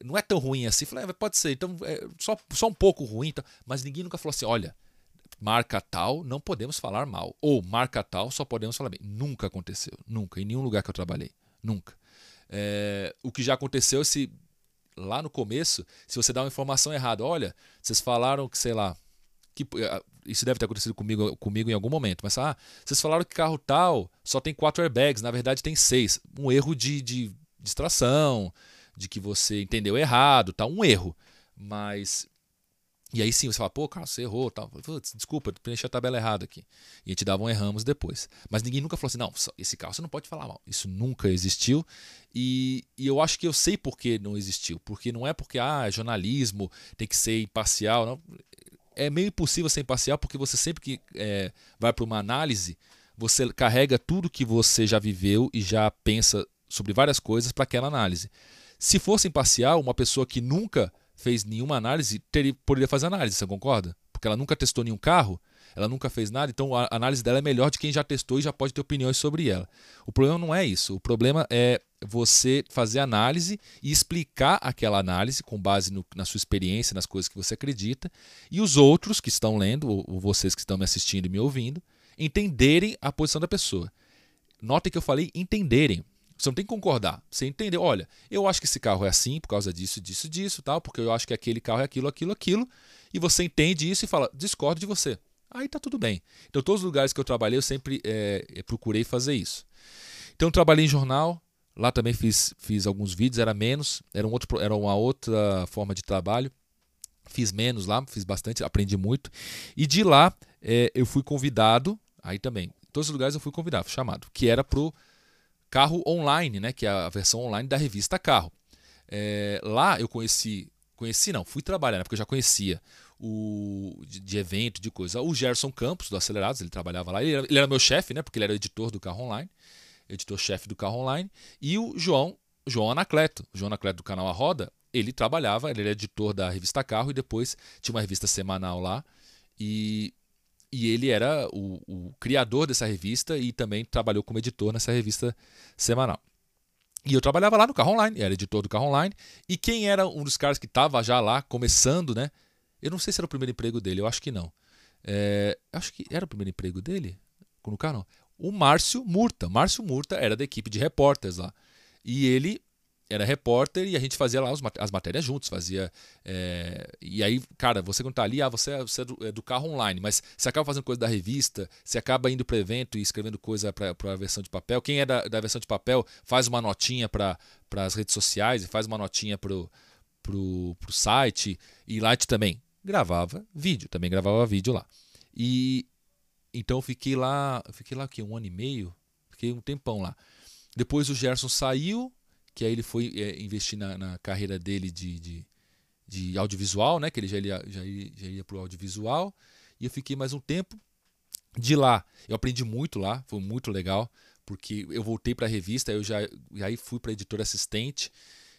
não é tão ruim assim. Falei, ah, pode ser. Então é só, só um pouco ruim. Então... Mas ninguém nunca falou assim: olha, marca tal, não podemos falar mal. Ou marca tal, só podemos falar bem. Nunca aconteceu. Nunca. Em nenhum lugar que eu trabalhei. Nunca. É... o que já aconteceu é se lá no começo, se você dá uma informação errada, olha, vocês falaram que, sei lá, que eh, isso deve ter acontecido comigo, comigo em algum momento, mas ah, vocês falaram que carro tal só tem quatro airbags, na verdade tem seis. Um erro de, de distração, de que você entendeu errado, tá? Um erro. Mas. E aí sim você fala, pô, Carlos, você errou, tal. desculpa, eu preenchi a tabela errada aqui. E a gente dava um erramos depois. Mas ninguém nunca falou assim, não, esse carro você não pode falar mal. Isso nunca existiu. E, e eu acho que eu sei por que não existiu. Porque não é porque, ah, jornalismo, tem que ser imparcial. Não é meio impossível ser imparcial porque você sempre que é, vai para uma análise, você carrega tudo que você já viveu e já pensa sobre várias coisas para aquela análise. Se fosse imparcial, uma pessoa que nunca fez nenhuma análise teria, poderia fazer análise, você concorda? Porque ela nunca testou nenhum carro, ela nunca fez nada, então a análise dela é melhor de quem já testou e já pode ter opiniões sobre ela. O problema não é isso. O problema é você fazer análise e explicar aquela análise com base no, na sua experiência, nas coisas que você acredita, e os outros que estão lendo, ou, vocês que estão me assistindo e me ouvindo, entenderem a posição da pessoa. Notem que eu falei entenderem. Você não tem que concordar. Você entendeu? Olha, eu acho que esse carro é assim por causa disso, disso, disso, tal, porque eu acho que aquele carro é aquilo, aquilo, aquilo. E você entende isso e fala, discordo de você. Aí tá tudo bem. Então, todos os lugares que eu trabalhei, eu sempre é, procurei fazer isso. Então, trabalhei em jornal, Lá também fiz, fiz alguns vídeos, era menos, era, um outro, era uma outra forma de trabalho. Fiz menos lá, fiz bastante, aprendi muito. E de lá é, eu fui convidado, aí também, todos os lugares eu fui convidado, chamado, que era pro carro online, né? Que é a versão online da revista Carro. É, lá eu conheci, conheci não, fui trabalhar, né, porque eu já conhecia o de, de, evento, de coisa. O Gerson Campos, do Acelerados, ele trabalhava lá, ele era, ele era meu chefe, né? Porque ele era editor do carro online editor-chefe do carro online, e o João, João Anacleto, o João Anacleto do canal A Roda, ele trabalhava, ele era editor da revista Carro e depois tinha uma revista semanal lá e, e ele era o, o criador dessa revista e também trabalhou como editor nessa revista semanal. E eu trabalhava lá no carro online, era editor do carro online. E quem era um dos caras que estava já lá, começando, né? Eu não sei se era o primeiro emprego dele, eu acho que não. É, acho que era o primeiro emprego dele no não o Márcio Murta. Márcio Murta era da equipe de repórteres lá. E ele era repórter e a gente fazia lá as matérias juntos, fazia. É, e aí, cara, você quando tá ali, ah, você, é, você é, do, é, do, carro online, mas você acaba fazendo coisa da revista, você acaba indo para evento e escrevendo coisa para a versão de papel. Quem é da, da versão de papel faz uma notinha para as redes sociais e faz uma notinha pro, pro, pro site. E lá também gravava vídeo, também gravava vídeo lá. E, então eu fiquei lá, fiquei lá aqui um ano e meio, fiquei um tempão lá. Depois o Gerson saiu, que aí ele foi é, investir na, na, carreira dele de, de, de, audiovisual, né? Que ele já ia, já ia, já ia audiovisual. E eu fiquei mais um tempo. De lá, eu aprendi muito lá, foi muito legal, porque eu voltei para a revista, eu já aí fui para editor assistente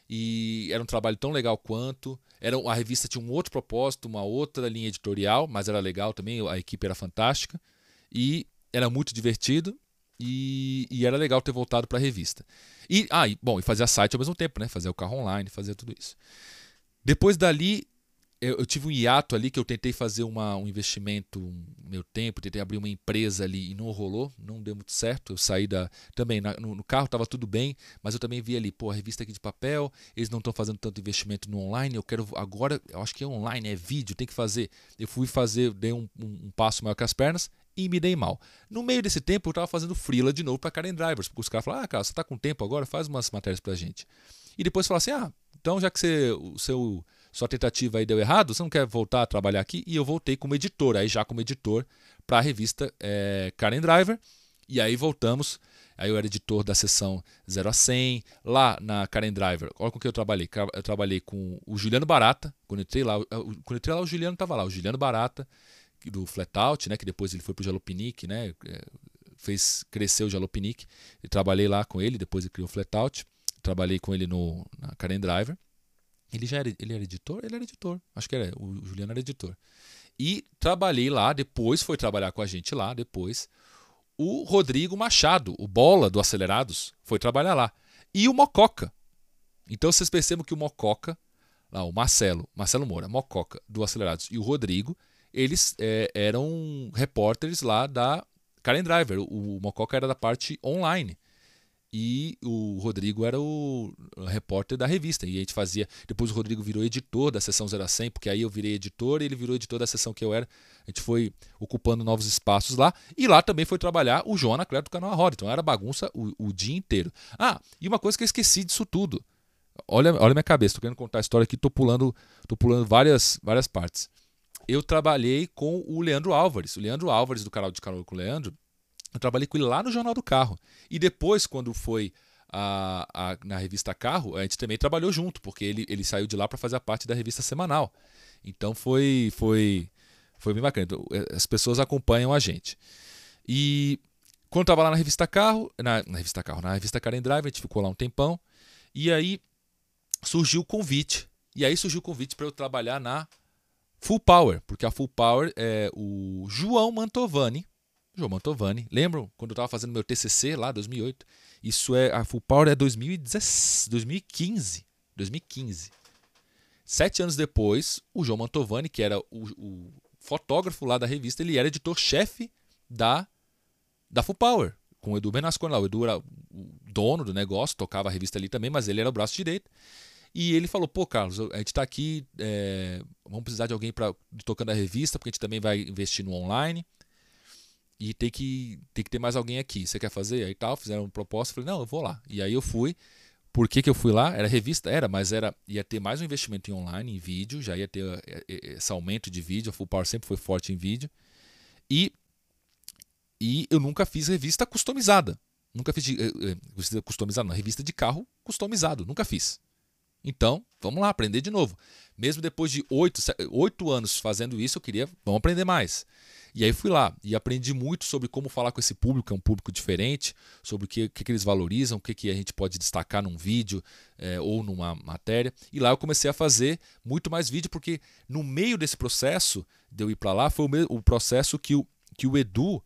e era um trabalho tão legal quanto. Era a revista tinha um outro propósito, uma outra linha editorial, mas era legal também, a equipe era fantástica. E era muito divertido e, e era legal ter voltado para a revista. E, ah, e, bom, e fazia site ao mesmo tempo, né? Fazia o carro online, fazia tudo isso. Depois dali, eu, eu, tive um hiato ali que eu tentei fazer uma, um investimento, meu tempo, tentei abrir uma empresa ali e não rolou, não deu muito certo. Eu saí da. Também na, no, no, carro estava tudo bem, mas eu também vi ali, pô, a revista aqui de papel, eles não estão fazendo tanto investimento no online. Eu quero agora, eu acho que é online, é vídeo, tem que fazer. Eu fui fazer, dei um, um, um passo maior que as pernas e me dei mal. No meio desse tempo, eu estava fazendo freela de novo para Karen Drivers, porque os caras falaram: ah, cara, você está com tempo agora, faz umas matérias para gente. E depois falaram assim: ah, então já que você, o seu sua tentativa aí deu errado, você não quer voltar a trabalhar aqui? E eu voltei como editor, aí já como editor para a revista é, Karen Driver. E aí voltamos. Aí eu era editor da seção 0 a 100. Lá na Karen Driver, olha com que eu trabalhei. Eu trabalhei com o Juliano Barata. Quando eu entrei lá, quando eu entrei lá o Juliano estava lá. O Juliano Barata, do Flatout, né, que depois ele foi para o Jalopnik, né, é, fez crescer o Jalopnik. E trabalhei lá com ele, depois ele criou o Flatout. Trabalhei com ele no, na Karen Driver. Ele já era, ele era editor? Ele era editor. Acho que era. O Juliano era editor. E trabalhei lá, depois foi trabalhar com a gente lá, depois. O Rodrigo Machado, o bola do Acelerados, foi trabalhar lá. E o Mococa. Então vocês percebam que o Mococa, lá, o Marcelo, Marcelo Moura, Mococa do Acelerados e o Rodrigo, eles é, eram repórteres lá da Karen Driver. O, o Mococa era da parte online e o Rodrigo era o repórter da revista. E a gente fazia. Depois o Rodrigo virou editor da sessão 0 a 100, porque aí eu virei editor e ele virou editor da sessão que eu era. A gente foi ocupando novos espaços lá. E lá também foi trabalhar o João Anacleto do canal Roda. Então era bagunça o, o, dia inteiro. Ah, e uma coisa que eu esqueci disso tudo. Olha, olha minha cabeça, estou querendo contar a história aqui, estou pulando, tô pulando várias, várias partes. Eu trabalhei com o Leandro Álvares. O Leandro Álvares, do canal de Calor com o Leandro, eu trabalhei com ele lá no Jornal do Carro. E depois, quando foi a, a, na revista Carro, a gente também trabalhou junto, porque ele, ele saiu de lá para fazer a parte da revista semanal. Então foi, foi, foi bem bacana. Então, é, as pessoas acompanham a gente. E quando estava lá na revista Carro, na, na, revista Carro, na revista Karen Drive, a gente ficou lá um tempão. E aí surgiu o convite. E aí surgiu o convite para eu trabalhar na Full Power, porque a Full Power é o João Mantovani, João Mantovani. Lembram quando eu estava fazendo meu TCC lá, 2008? Isso é, a Full Power é 2010, 2015. 2015. Sete anos depois, o João Mantovani, que era o, o fotógrafo lá da revista, ele era editor-chefe da, da Full Power, com o Edu Benascon lá. O Edu era o dono do negócio, tocava a revista ali também, mas ele era o braço direito. E ele falou: pô, Carlos, a gente está aqui, é, vamos precisar de alguém para tocando a revista, porque a gente também vai investir no online e tem que, tem que ter mais alguém aqui. Você quer fazer? Aí tal, fizeram uma proposta, falei, não, eu vou lá. E aí eu fui. Por que, que eu fui lá? Era revista? Era, mas era ia ter mais um investimento em online, em vídeo, já ia ter eh, eh, esse aumento de vídeo. A Full Power sempre foi forte em vídeo. E, e eu nunca fiz revista customizada. Nunca fiz revista customizada, não, revista de carro customizado. Nunca fiz. Então, vamos lá, aprender de novo. Mesmo depois de oito anos fazendo isso, eu queria, vamos aprender mais. E aí fui lá e aprendi muito sobre como falar com esse público, é um público diferente, sobre o que, que, que eles valorizam, o que, que a gente pode destacar num vídeo é, ou numa matéria. E lá eu comecei a fazer muito mais vídeo, porque no meio desse processo de eu ir para lá, foi o, o, processo que o, que o Edu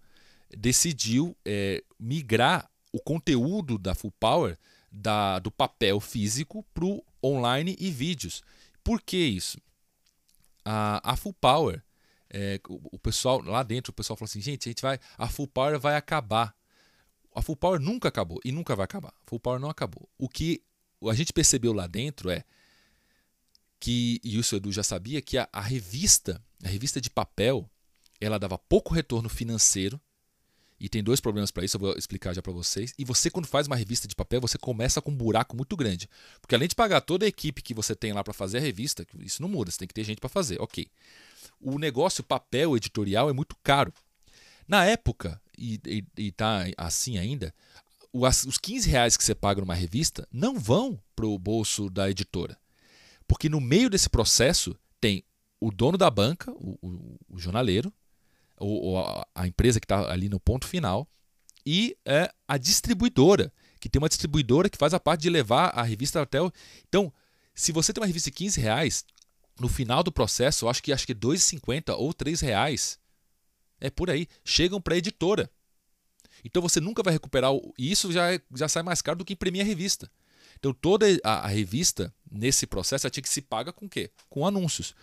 decidiu é, migrar o conteúdo da Full Power da, do papel físico para o online e vídeos. Por que isso? A, a Full Power é, o, o, pessoal lá dentro, o pessoal falou assim, gente, a gente vai, a Full Power vai acabar. A Full Power nunca acabou e nunca vai acabar. A Full Power não acabou. O que a gente percebeu lá dentro é que, e isso o Edu já sabia, que a, a revista, a revista de papel, ela dava pouco retorno financeiro e tem dois problemas para isso, eu vou explicar já para vocês. E você, quando faz uma revista de papel, você começa com um buraco muito grande. Porque além de pagar toda a equipe que você tem lá para fazer a revista, isso não muda, você tem que ter gente para fazer, ok o negócio papel editorial é muito caro. Na época, e está assim ainda, os 15 reais que você paga numa revista não vão para o bolso da editora. Porque no meio desse processo tem o dono da banca, o, o, o jornaleiro, ou, a, a, empresa que está ali no ponto final, e é, a distribuidora, que tem uma distribuidora que faz a parte de levar a revista até o. Então, se você tem uma revista de 15 reais, no final do processo, acho que acho que 2,50 ou 3 reais. É por aí. Chegam para a editora. Então você nunca vai recuperar. O, e isso já, é, já sai mais caro do que imprimir a revista. Então toda a, a revista, nesse processo, ela tinha que se paga com o quê? Com anúncios.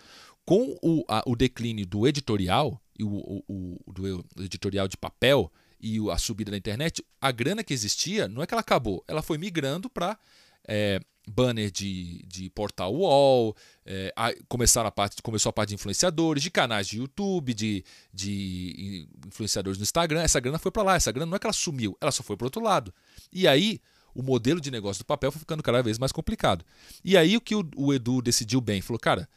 Com o, a, o declínio do editorial, e o, o, o do editorial de papel e a subida da internet, a grana que existia não é que ela acabou, ela foi migrando para é, banner de, de portal wall, é, a, começaram a parte, começou a parte de influenciadores, de canais de YouTube, de, de influenciadores no Instagram. Essa grana foi para lá, essa grana não é que ela sumiu, ela só foi para outro lado. E aí o modelo de negócio do papel foi ficando cada vez mais complicado. E aí o que o, o Edu decidiu bem, falou, cara,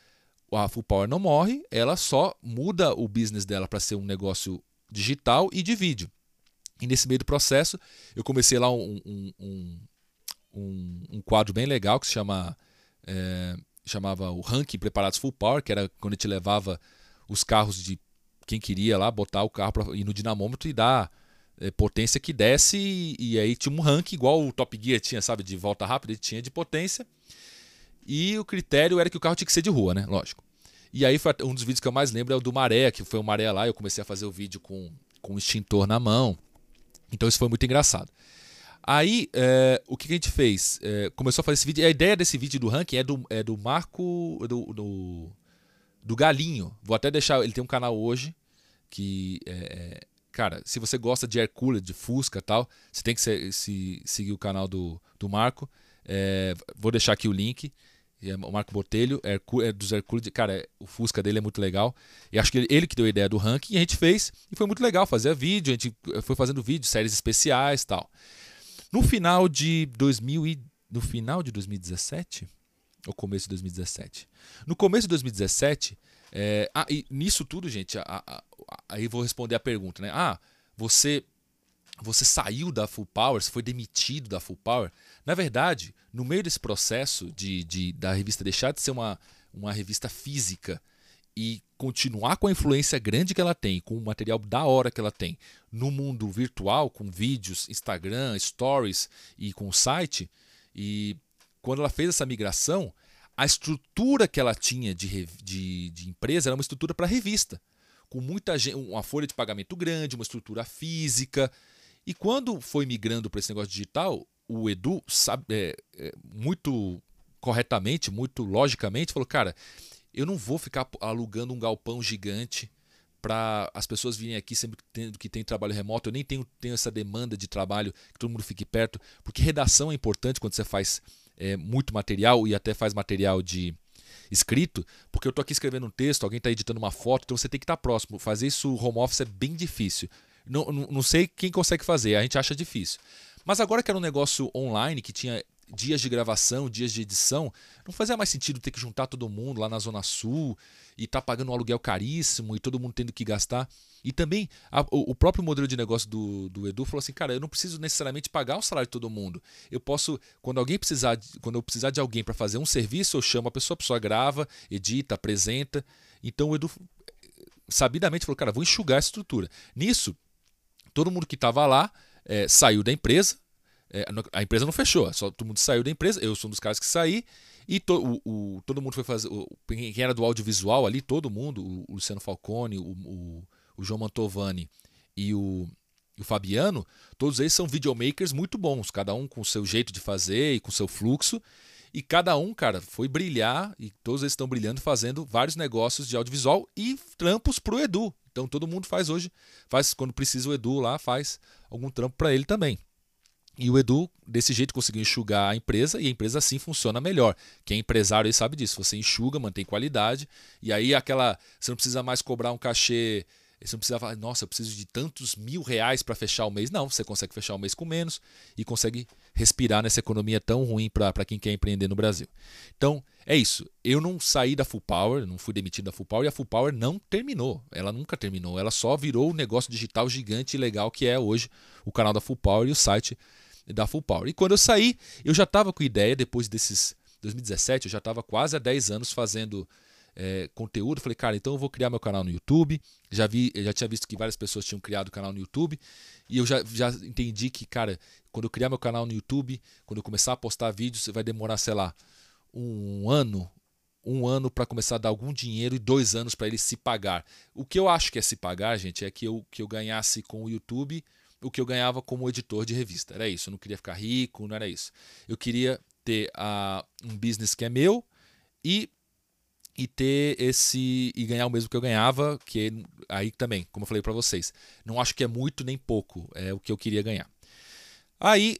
a Full Power não morre, ela só muda o business dela para ser um negócio digital e de vídeo. E nesse meio do processo, eu comecei lá um, um, um, um, um quadro bem legal que se chama é, chamava o Ranking Preparados Full Power, que era quando a gente levava os carros de quem queria lá, botar o carro para ir no dinamômetro e dar é, potência que desce, e, e, aí tinha um ranking igual o Top Gear tinha, sabe, de volta rápida, ele tinha de potência. E o critério era que o carro tinha que ser de rua, né? Lógico. E aí foi um dos vídeos que eu mais lembro é o do Maré, que foi o Maré lá, eu comecei a fazer o vídeo com, com um extintor na mão. Então isso foi muito engraçado. Aí, é, o que a gente fez? É, começou a fazer esse vídeo. A ideia desse vídeo do ranking é do, é do Marco. Do, do, do Galinho. Vou até deixar. Ele tem um canal hoje. Que. É, é cara, se você gosta de Hercule, de Fusca tal, você tem que se, se, seguir o canal do, do Marco. É, vou deixar aqui o link. É o Marco Botelho, é dos Hercule. Cara, o Fusca dele é muito legal. E acho que ele, ele, que deu a ideia do ranking. E a gente fez. E foi muito legal. fazer vídeo. A gente foi fazendo vídeo, séries especiais tal. No final de 2000 e, no final de 2017 ou começo de 2017. No começo de 2017, é, ah, e nisso tudo, gente, a, a, a, aí vou responder a pergunta, né? Ah, você você saiu da Full Power, você foi demitido da Full Power. Na verdade, no meio desse processo de, de da revista deixar de ser uma, uma revista física e continuar com a influência grande que ela tem, com o material da hora que ela tem no mundo virtual, com vídeos, Instagram, stories e com o site, e quando ela fez essa migração, a estrutura que ela tinha de, de, de empresa era uma estrutura para revista, com muita gente, uma folha de pagamento grande, uma estrutura física. E quando foi migrando para esse negócio digital, o Edu sabe, é, é, muito corretamente, muito logicamente, falou: cara, eu não vou ficar alugando um galpão gigante para as pessoas virem aqui sempre que tem trabalho remoto. Eu nem tenho, tenho essa demanda de trabalho que todo mundo fique perto, porque redação é importante quando você faz é, muito material e até faz material de escrito, porque eu estou aqui escrevendo um texto, alguém está editando uma foto, então você tem que estar tá próximo. Fazer isso home office é bem difícil. Não, não, não sei quem consegue fazer, a gente acha difícil. Mas agora que era um negócio online, que tinha dias de gravação, dias de edição, não fazia mais sentido ter que juntar todo mundo lá na Zona Sul e estar tá pagando um aluguel caríssimo e todo mundo tendo que gastar. E também a, o, próprio modelo de negócio do, do Edu falou assim, cara, eu não preciso necessariamente pagar o salário de todo mundo. Eu posso, quando alguém precisar, de, quando eu precisar de alguém para fazer um serviço, eu chamo a pessoa, a pessoa grava, edita, apresenta. Então o Edu sabidamente falou, cara, vou enxugar essa estrutura. Nisso, todo mundo que estava lá é, saiu da empresa, é, a empresa não fechou, só todo mundo saiu da empresa. Eu sou um dos caras que saí. E to, o, o, todo mundo foi fazer. O, quem era do audiovisual ali, todo mundo, o, Luciano Falcone, o, o, João Mantovani e o, o Fabiano, todos eles são videomakers muito bons, cada um com o seu jeito de fazer e com o seu fluxo. E cada um, cara, foi brilhar e todos eles estão brilhando fazendo vários negócios de audiovisual e trampos pro Edu. Então todo mundo faz hoje, faz quando precisa o Edu lá, faz algum trampo para ele também. E o Edu, desse jeito, conseguiu enxugar a empresa e a empresa assim funciona melhor. Quem é empresário aí sabe disso. Você enxuga, mantém qualidade, e aí aquela. Você não precisa mais cobrar um cachê. Você não precisa falar, nossa, eu preciso de tantos mil reais para fechar o mês. Não, você consegue fechar o mês com menos e consegue respirar nessa economia tão ruim para quem quer empreender no Brasil. Então, é isso. Eu não saí da Full Power, não fui demitido da Full Power e a Full Power não terminou. Ela nunca terminou. Ela só virou o negócio digital gigante e legal que é hoje o canal da Full Power e o site da Full Power. E quando eu saí, eu já estava com ideia, depois desses 2017, eu já estava quase há 10 anos fazendo é, conteúdo. Falei, cara, então eu vou criar meu canal no YouTube. Já vi, já tinha visto que várias pessoas tinham criado canal no YouTube. E eu já, já entendi que, cara, quando eu criar meu canal no YouTube, quando eu começar a postar vídeos, vai demorar, sei lá, um ano, um ano para começar a dar algum dinheiro e dois anos para ele se pagar. O que eu acho que é se pagar, gente, é que eu, que eu ganhasse com o YouTube o que eu ganhava como editor de revista. Era isso. Eu não queria ficar rico, não era isso. Eu queria ter uh, um business que é meu e, e ter esse e ganhar o mesmo que eu ganhava, que aí também, como eu falei para vocês, não acho que é muito nem pouco, é o que eu queria ganhar. Aí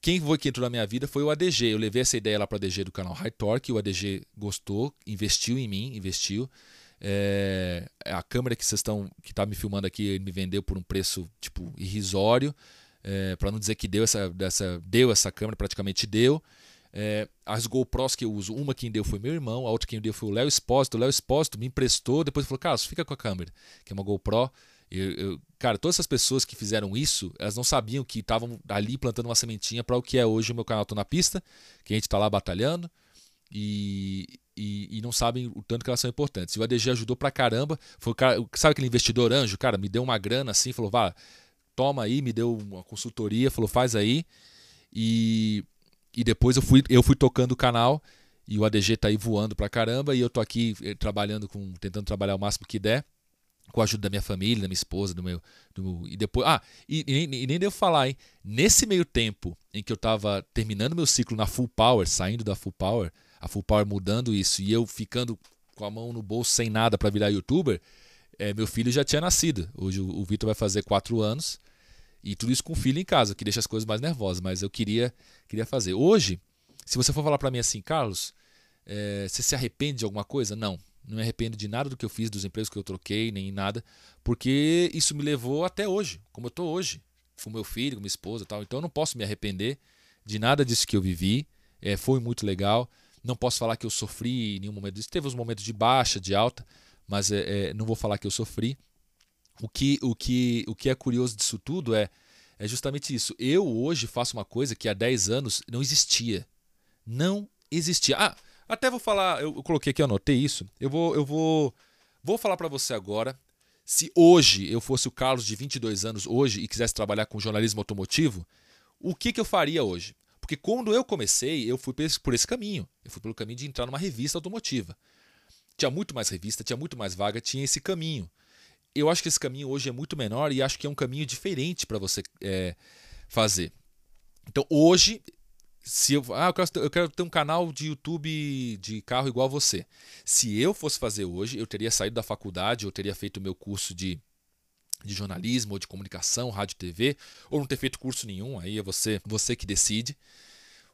quem foi que entrou na minha vida foi o ADG. Eu levei essa ideia lá para o ADG do canal High Torque, o ADG gostou, investiu em mim, investiu. É, a câmera que vocês estão que tá me filmando aqui, ele me vendeu por um preço tipo irrisório, é, para não dizer que deu essa, dessa, deu essa câmera, praticamente deu. É, as GoPros que eu uso, uma quem deu foi meu irmão, a outra quem deu foi o Léo Espósito. O Léo Espósito me emprestou, depois falou: Carlos, fica com a câmera, que é uma GoPro. Eu, eu, cara, todas essas pessoas que fizeram isso, elas não sabiam que estavam ali plantando uma sementinha para o que é hoje o meu canal Tô na Pista, que a gente está lá batalhando. E, e, e, não sabem o tanto que elas são importantes. E o ADG ajudou pra caramba. Foi, cara, sabe aquele investidor anjo? Cara, me deu uma grana assim, falou: vá, toma aí, me deu uma consultoria, falou: faz aí. E, e depois eu fui, eu fui tocando o canal e o ADG tá aí voando pra caramba e eu tô aqui eh, trabalhando com tentando trabalhar o máximo que der com a ajuda da minha família, da minha esposa, do meu, do e depois, ah, e, e, e, nem devo falar, hein? Nesse meio tempo em que eu tava terminando meu ciclo na Full Power, saindo da Full Power, a Full Power mudando isso e eu ficando com a mão no bolso sem nada para virar YouTuber, é, meu filho já tinha nascido. Hoje o, o Vitor vai fazer quatro anos e tudo isso com filho em casa, que deixa as coisas mais nervosas, mas eu queria, queria fazer. Hoje, se você for falar para mim assim, Carlos, é, você se arrepende de alguma coisa? Não. Não me arrependo de nada do que eu fiz, dos empregos que eu troquei, nem nada, porque isso me levou até hoje, como eu estou hoje, com meu filho, com minha esposa e tal. Então eu não posso me arrepender de nada disso que eu vivi. É, foi muito legal. Não posso falar que eu sofri em nenhum momento disso. Teve uns momentos de baixa, de alta, mas é, é, não vou falar que eu sofri. O que, o que, o que é curioso disso tudo é, é justamente isso. Eu hoje faço uma coisa que há 10 anos não existia. Não existia. Ah, até vou falar, eu, coloquei aqui, anotei isso. Eu vou, eu vou, vou falar para você agora. Se hoje eu fosse o Carlos de 22 anos hoje e quisesse trabalhar com jornalismo automotivo, o que, que eu faria hoje? Porque quando eu comecei, eu fui por esse caminho. Eu fui pelo caminho de entrar numa revista automotiva. Tinha muito mais revista, tinha muito mais vaga, tinha esse caminho eu acho que esse caminho hoje é muito menor e acho que é um caminho diferente para você é, fazer. Então hoje, se eu, ah, eu quero, eu quero ter um canal de YouTube de carro igual a você. Se eu fosse fazer hoje, eu teria saído da faculdade, eu teria feito o meu curso de, de jornalismo ou de comunicação, rádio TV, ou não ter feito curso nenhum, aí é você, você que decide.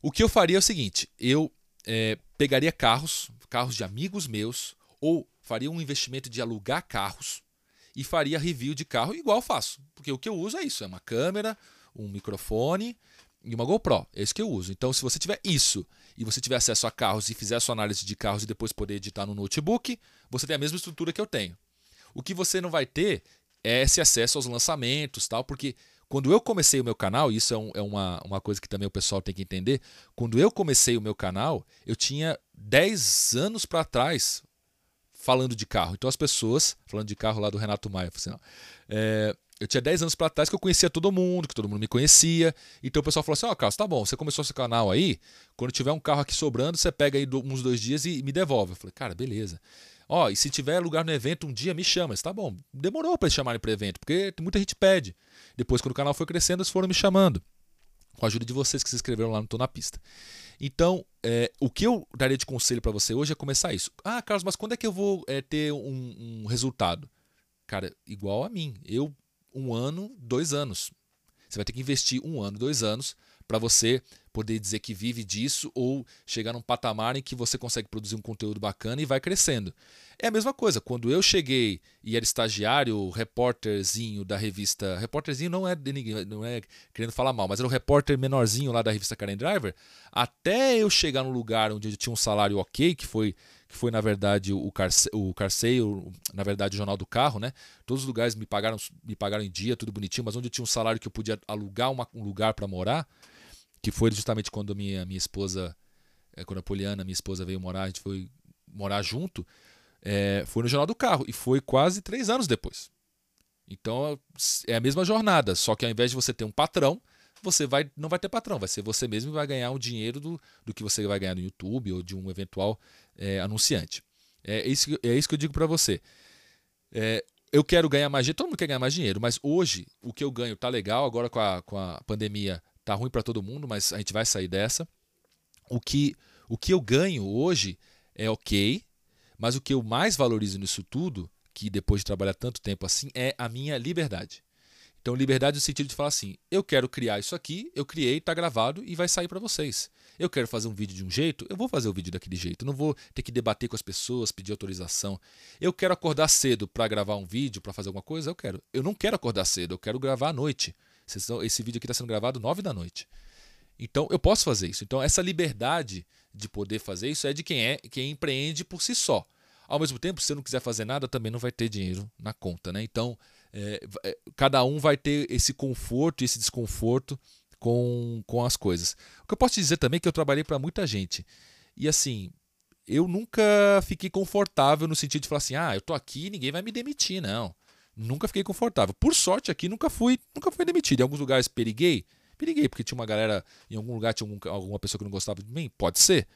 O que eu faria é o seguinte: eu é, pegaria carros, carros de amigos meus, ou faria um investimento de alugar carros e faria review de carro igual faço. Porque o que eu uso é isso: é uma câmera, um microfone e uma GoPro. É isso que eu uso. Então, se você tiver isso e você tiver acesso a carros e fizer a sua análise de carros e depois poder editar no notebook, você tem a mesma estrutura que eu tenho. O que você não vai ter é esse acesso aos lançamentos, tal, porque quando eu comecei o meu canal, isso é, um, é uma, uma coisa que também o pessoal tem que entender. Quando eu comecei o meu canal, eu tinha 10 anos para trás, falando de carro. Então as pessoas, falando de carro lá do Renato Maia, assim, é, eu tinha 10 anos para trás que eu conhecia todo mundo, que todo mundo me conhecia. Então o pessoal falou assim: Ó, oh, Carlos, tá bom, você começou seu canal aí, quando tiver um carro aqui sobrando, você pega aí uns dois dias e me devolve. Eu falei, cara, beleza. Ó, e se tiver lugar no evento um dia, me chama. Disse, tá bom, demorou para eles chamarem para evento, porque muita gente pede. Depois, quando o canal foi crescendo, eles foram me chamando. Com a ajuda de vocês que se inscreveram lá no Tô na Pista. Então, é, o que eu daria de conselho para você hoje é começar isso. Ah, Carlos, mas quando é que eu vou é, ter um, um, resultado? Cara, igual a mim. Eu, um ano, dois anos. Você vai ter que investir um ano, dois anos para você poder dizer que vive disso ou chegar num patamar em que você consegue produzir um conteúdo bacana e vai crescendo. É a mesma coisa, quando eu cheguei e era estagiário, repórterzinho da revista. Repórterzinho não é de ninguém, não é querendo falar mal, mas era o repórter menorzinho lá da revista Karen Driver. Até eu chegar num lugar onde eu tinha um salário ok, que foi que foi na verdade o, Carse, o Carseio, na verdade o Jornal do Carro, né? Todos os lugares me pagaram, me pagaram em dia, tudo bonitinho, mas onde eu tinha um salário que eu podia alugar uma, um lugar para morar, que foi justamente quando minha, minha esposa, é, quando a Poliana, minha esposa, veio morar, a gente foi morar junto, é, foi no Jornal do Carro, e foi quase três anos depois. Então é a mesma jornada, só que ao invés de você ter um patrão, você vai, não vai ter patrão, vai ser você mesmo que vai ganhar o dinheiro do, do que você vai ganhar no YouTube ou de um eventual é, anunciante. É isso, é isso que eu digo para você. É, eu quero ganhar mais dinheiro, todo mundo quer ganhar mais dinheiro, mas hoje o que eu ganho tá legal, agora com a, com a pandemia tá ruim para todo mundo, mas a gente vai sair dessa. O que, o que eu ganho hoje é ok, Mas o que eu mais valorizo nisso tudo, que depois de trabalhar tanto tempo assim, é a minha liberdade. Então, liberdade no sentido de falar assim: eu quero criar isso aqui, eu criei, está gravado e vai sair para vocês. Eu quero fazer um vídeo de um jeito, eu vou fazer o vídeo daquele jeito. Não vou ter que debater com as pessoas, pedir autorização. Eu quero acordar cedo para gravar um vídeo, para fazer alguma coisa, eu quero. Eu não quero acordar cedo, eu quero gravar à noite. Esse vídeo aqui está sendo gravado nove da noite. Então, eu posso fazer isso. Então, essa liberdade de poder fazer isso é de quem é, quem empreende por si só. Ao mesmo tempo, se você não quiser fazer nada, também não vai ter dinheiro na conta, né? Então, é, é, cada um vai ter esse conforto e esse desconforto com, com as coisas. O que eu posso te dizer também é que eu trabalhei para muita gente. E assim, eu nunca fiquei confortável no sentido de falar assim: ah, eu tô aqui ninguém vai me demitir, não. Nunca fiquei confortável. Por sorte, aqui nunca fui, nunca fui demitido. Em alguns lugares periguei, periguei, porque tinha uma galera, em algum lugar tinha algum, alguma pessoa que não gostava de mim, pode ser.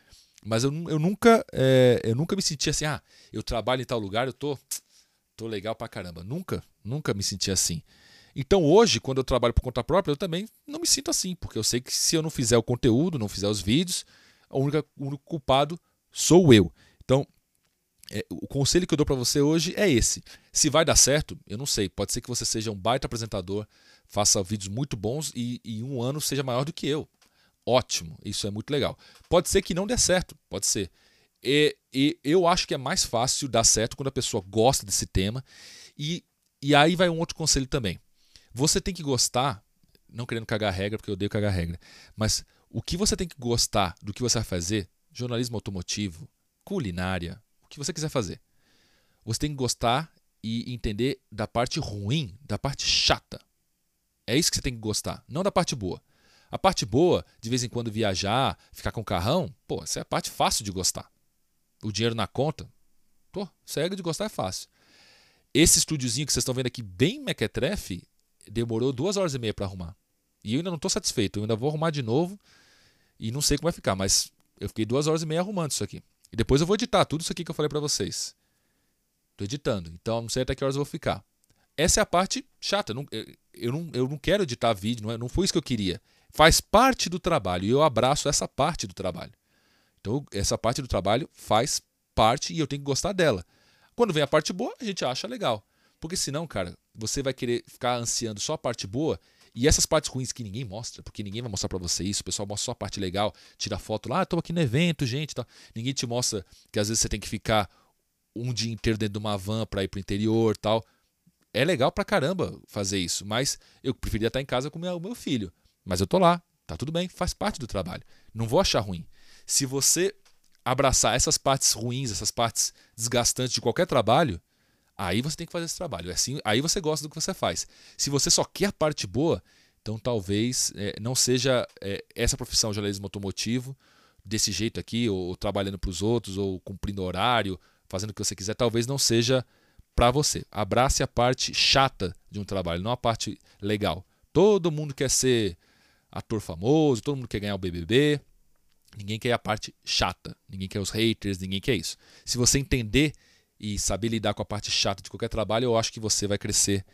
Mas eu, eu nunca é, eu nunca me senti assim, ah, eu trabalho em tal lugar, eu tô tô legal pra caramba. Nunca, nunca me senti assim. Então hoje, quando eu trabalho por conta própria, eu também não me sinto assim, porque eu sei que se eu não fizer o conteúdo, não fizer os vídeos, o único, o único culpado sou eu. Então, é, o conselho que eu dou para você hoje é esse. Se vai dar certo, eu não sei. Pode ser que você seja um baita apresentador, faça vídeos muito bons e em um ano seja maior do que eu. Ótimo, isso é muito legal. Pode ser que não dê certo, pode ser. E, e, eu acho que é mais fácil dar certo quando a pessoa gosta desse tema. E, e aí vai um outro conselho também. Você tem que gostar, não querendo cagar regra, porque eu odeio cagar regra, mas o que você tem que gostar do que você vai fazer, jornalismo automotivo, culinária, o que você quiser fazer. Você tem que gostar e entender da parte ruim, da parte chata. É isso que você tem que gostar, não da parte boa. A parte boa, de vez em quando viajar, ficar com carrão, pô, essa é a parte fácil de gostar o dinheiro na conta, pô, cega de gostar é fácil. Esse estúdiozinho que vocês estão vendo aqui, bem mequetrefe, demorou duas horas e meia para arrumar. E eu ainda não estou satisfeito, eu ainda vou arrumar de novo e não sei como vai ficar, mas eu fiquei duas horas e meia arrumando isso aqui. E depois eu vou editar tudo isso aqui que eu falei para vocês. Estou editando, então não sei até que horas eu vou ficar. Essa é a parte chata. Eu não, eu não, eu não quero editar vídeo, não, é, não foi isso que eu queria. Faz parte do trabalho e eu abraço essa parte do trabalho. Então, essa parte do trabalho faz parte e eu tenho que gostar dela. Quando vem a parte boa, a gente acha legal. Porque senão, cara, você vai querer ficar ansiando só a parte boa e essas partes ruins que ninguém mostra, porque ninguém vai mostrar para você isso, o pessoal mostra só a parte legal, tira foto lá, ah, tô aqui no evento, gente, tal. Ninguém te mostra que às vezes você tem que ficar um dia inteiro dentro de uma van para ir pro interior, tal. É legal pra caramba fazer isso, mas eu preferia estar em casa com o meu filho. Mas eu tô lá, tá tudo bem, faz parte do trabalho. Não vou achar ruim. Se você abraçar essas partes ruins, essas partes desgastantes de qualquer trabalho, aí você tem que fazer esse trabalho. É assim, aí você gosta do que você faz. Se você só quer a parte boa, então talvez é, não seja é, essa profissão de jornalismo automotivo desse jeito aqui, ou, ou trabalhando para os outros, ou cumprindo horário, fazendo o que você quiser, talvez não seja para você. Abrace a parte chata de um trabalho, não a parte legal. Todo mundo quer ser ator famoso, todo mundo quer ganhar o BBB, Ninguém quer a parte chata, ninguém quer os haters, ninguém quer isso. Se você entender e saber lidar com a parte chata de qualquer trabalho, eu acho que você vai crescer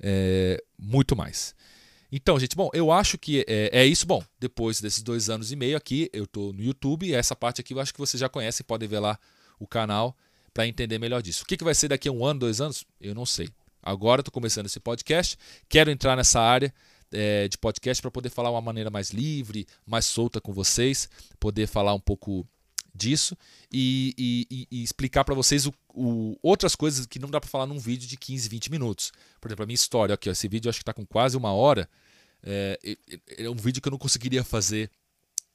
é, muito mais. Então, gente, bom, eu acho que é, é, isso. Bom, depois desses dois anos e meio aqui, eu estou no YouTube e essa parte aqui eu acho que vocês já conhecem, podem ver lá o canal para entender melhor disso. O que, que vai ser daqui a um ano, dois anos? Eu não sei. Agora estou começando esse podcast, quero entrar nessa área é, de podcast para poder falar uma maneira mais livre, mais solta com vocês, poder falar um pouco disso e, e, e explicar para vocês o, o, outras coisas que não dá para falar num vídeo de 15, 20 minutos. Por exemplo, a minha história aqui, ó, esse vídeo acho que está com quase uma hora. É, é um vídeo que eu não conseguiria fazer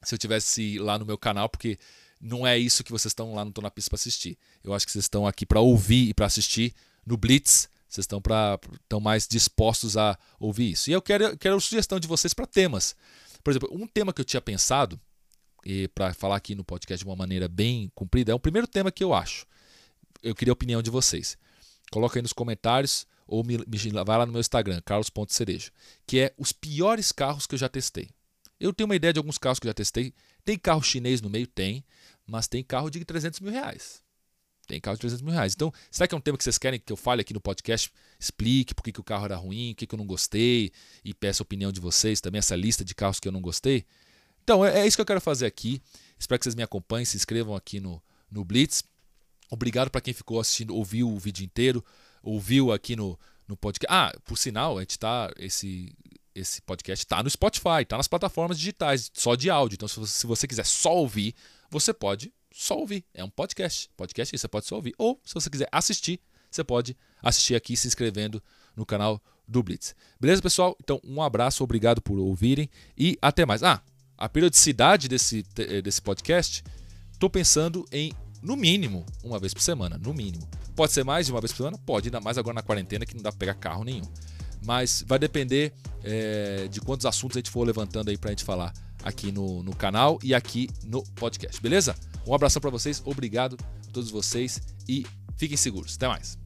se eu tivesse lá no meu canal, porque não é isso que vocês estão lá no Tô na Pista para assistir. Eu acho que vocês estão aqui para ouvir e para assistir no Blitz vocês estão, pra, estão mais dispostos a ouvir isso. E eu quero, quero sugestão de vocês para temas. Por exemplo, um tema que eu tinha pensado, e para falar aqui no podcast de uma maneira bem comprida, é o primeiro tema que eu acho. Eu queria a opinião de vocês. Coloca aí nos comentários ou me, me, vai lá no meu Instagram, carlos.cerejo, que é os piores carros que eu já testei. Eu tenho uma ideia de alguns carros que eu já testei. Tem carro chinês no meio? Tem, mas tem carro de 300 mil reais. Tem carro de 300 mil reais. Então, será que é um tema que vocês querem que eu fale aqui no podcast? Explique por que, que o carro era ruim, o que, que eu não gostei e peça a opinião de vocês também, essa lista de carros que eu não gostei. Então, é, é isso que eu quero fazer aqui. Espero que vocês me acompanhem, se inscrevam aqui no, no Blitz. Obrigado para quem ficou assistindo, ouviu o vídeo inteiro, ouviu aqui no, no podcast. Ah, por sinal, a gente tá. Esse, esse podcast está no Spotify, está nas plataformas digitais, só de áudio. Então, se você, se você quiser só ouvir, você pode só ouvir. É um podcast. Podcast você pode só ouvir. Ou, se você quiser assistir, você pode assistir aqui se inscrevendo no canal do Blitz. Beleza, pessoal? Então, um abraço, obrigado por ouvirem e até mais. Ah, a periodicidade desse, eh, desse podcast, estou pensando em, no mínimo, uma vez por semana. No mínimo. Pode ser mais de uma vez por semana? Pode, ainda mais agora na quarentena que não dá para pegar carro nenhum. Mas vai depender é, de quantos assuntos a gente for levantando aí para a gente falar aqui no, no canal e aqui no podcast, beleza? Um abração para vocês, obrigado a todos vocês e fiquem seguros. Até mais.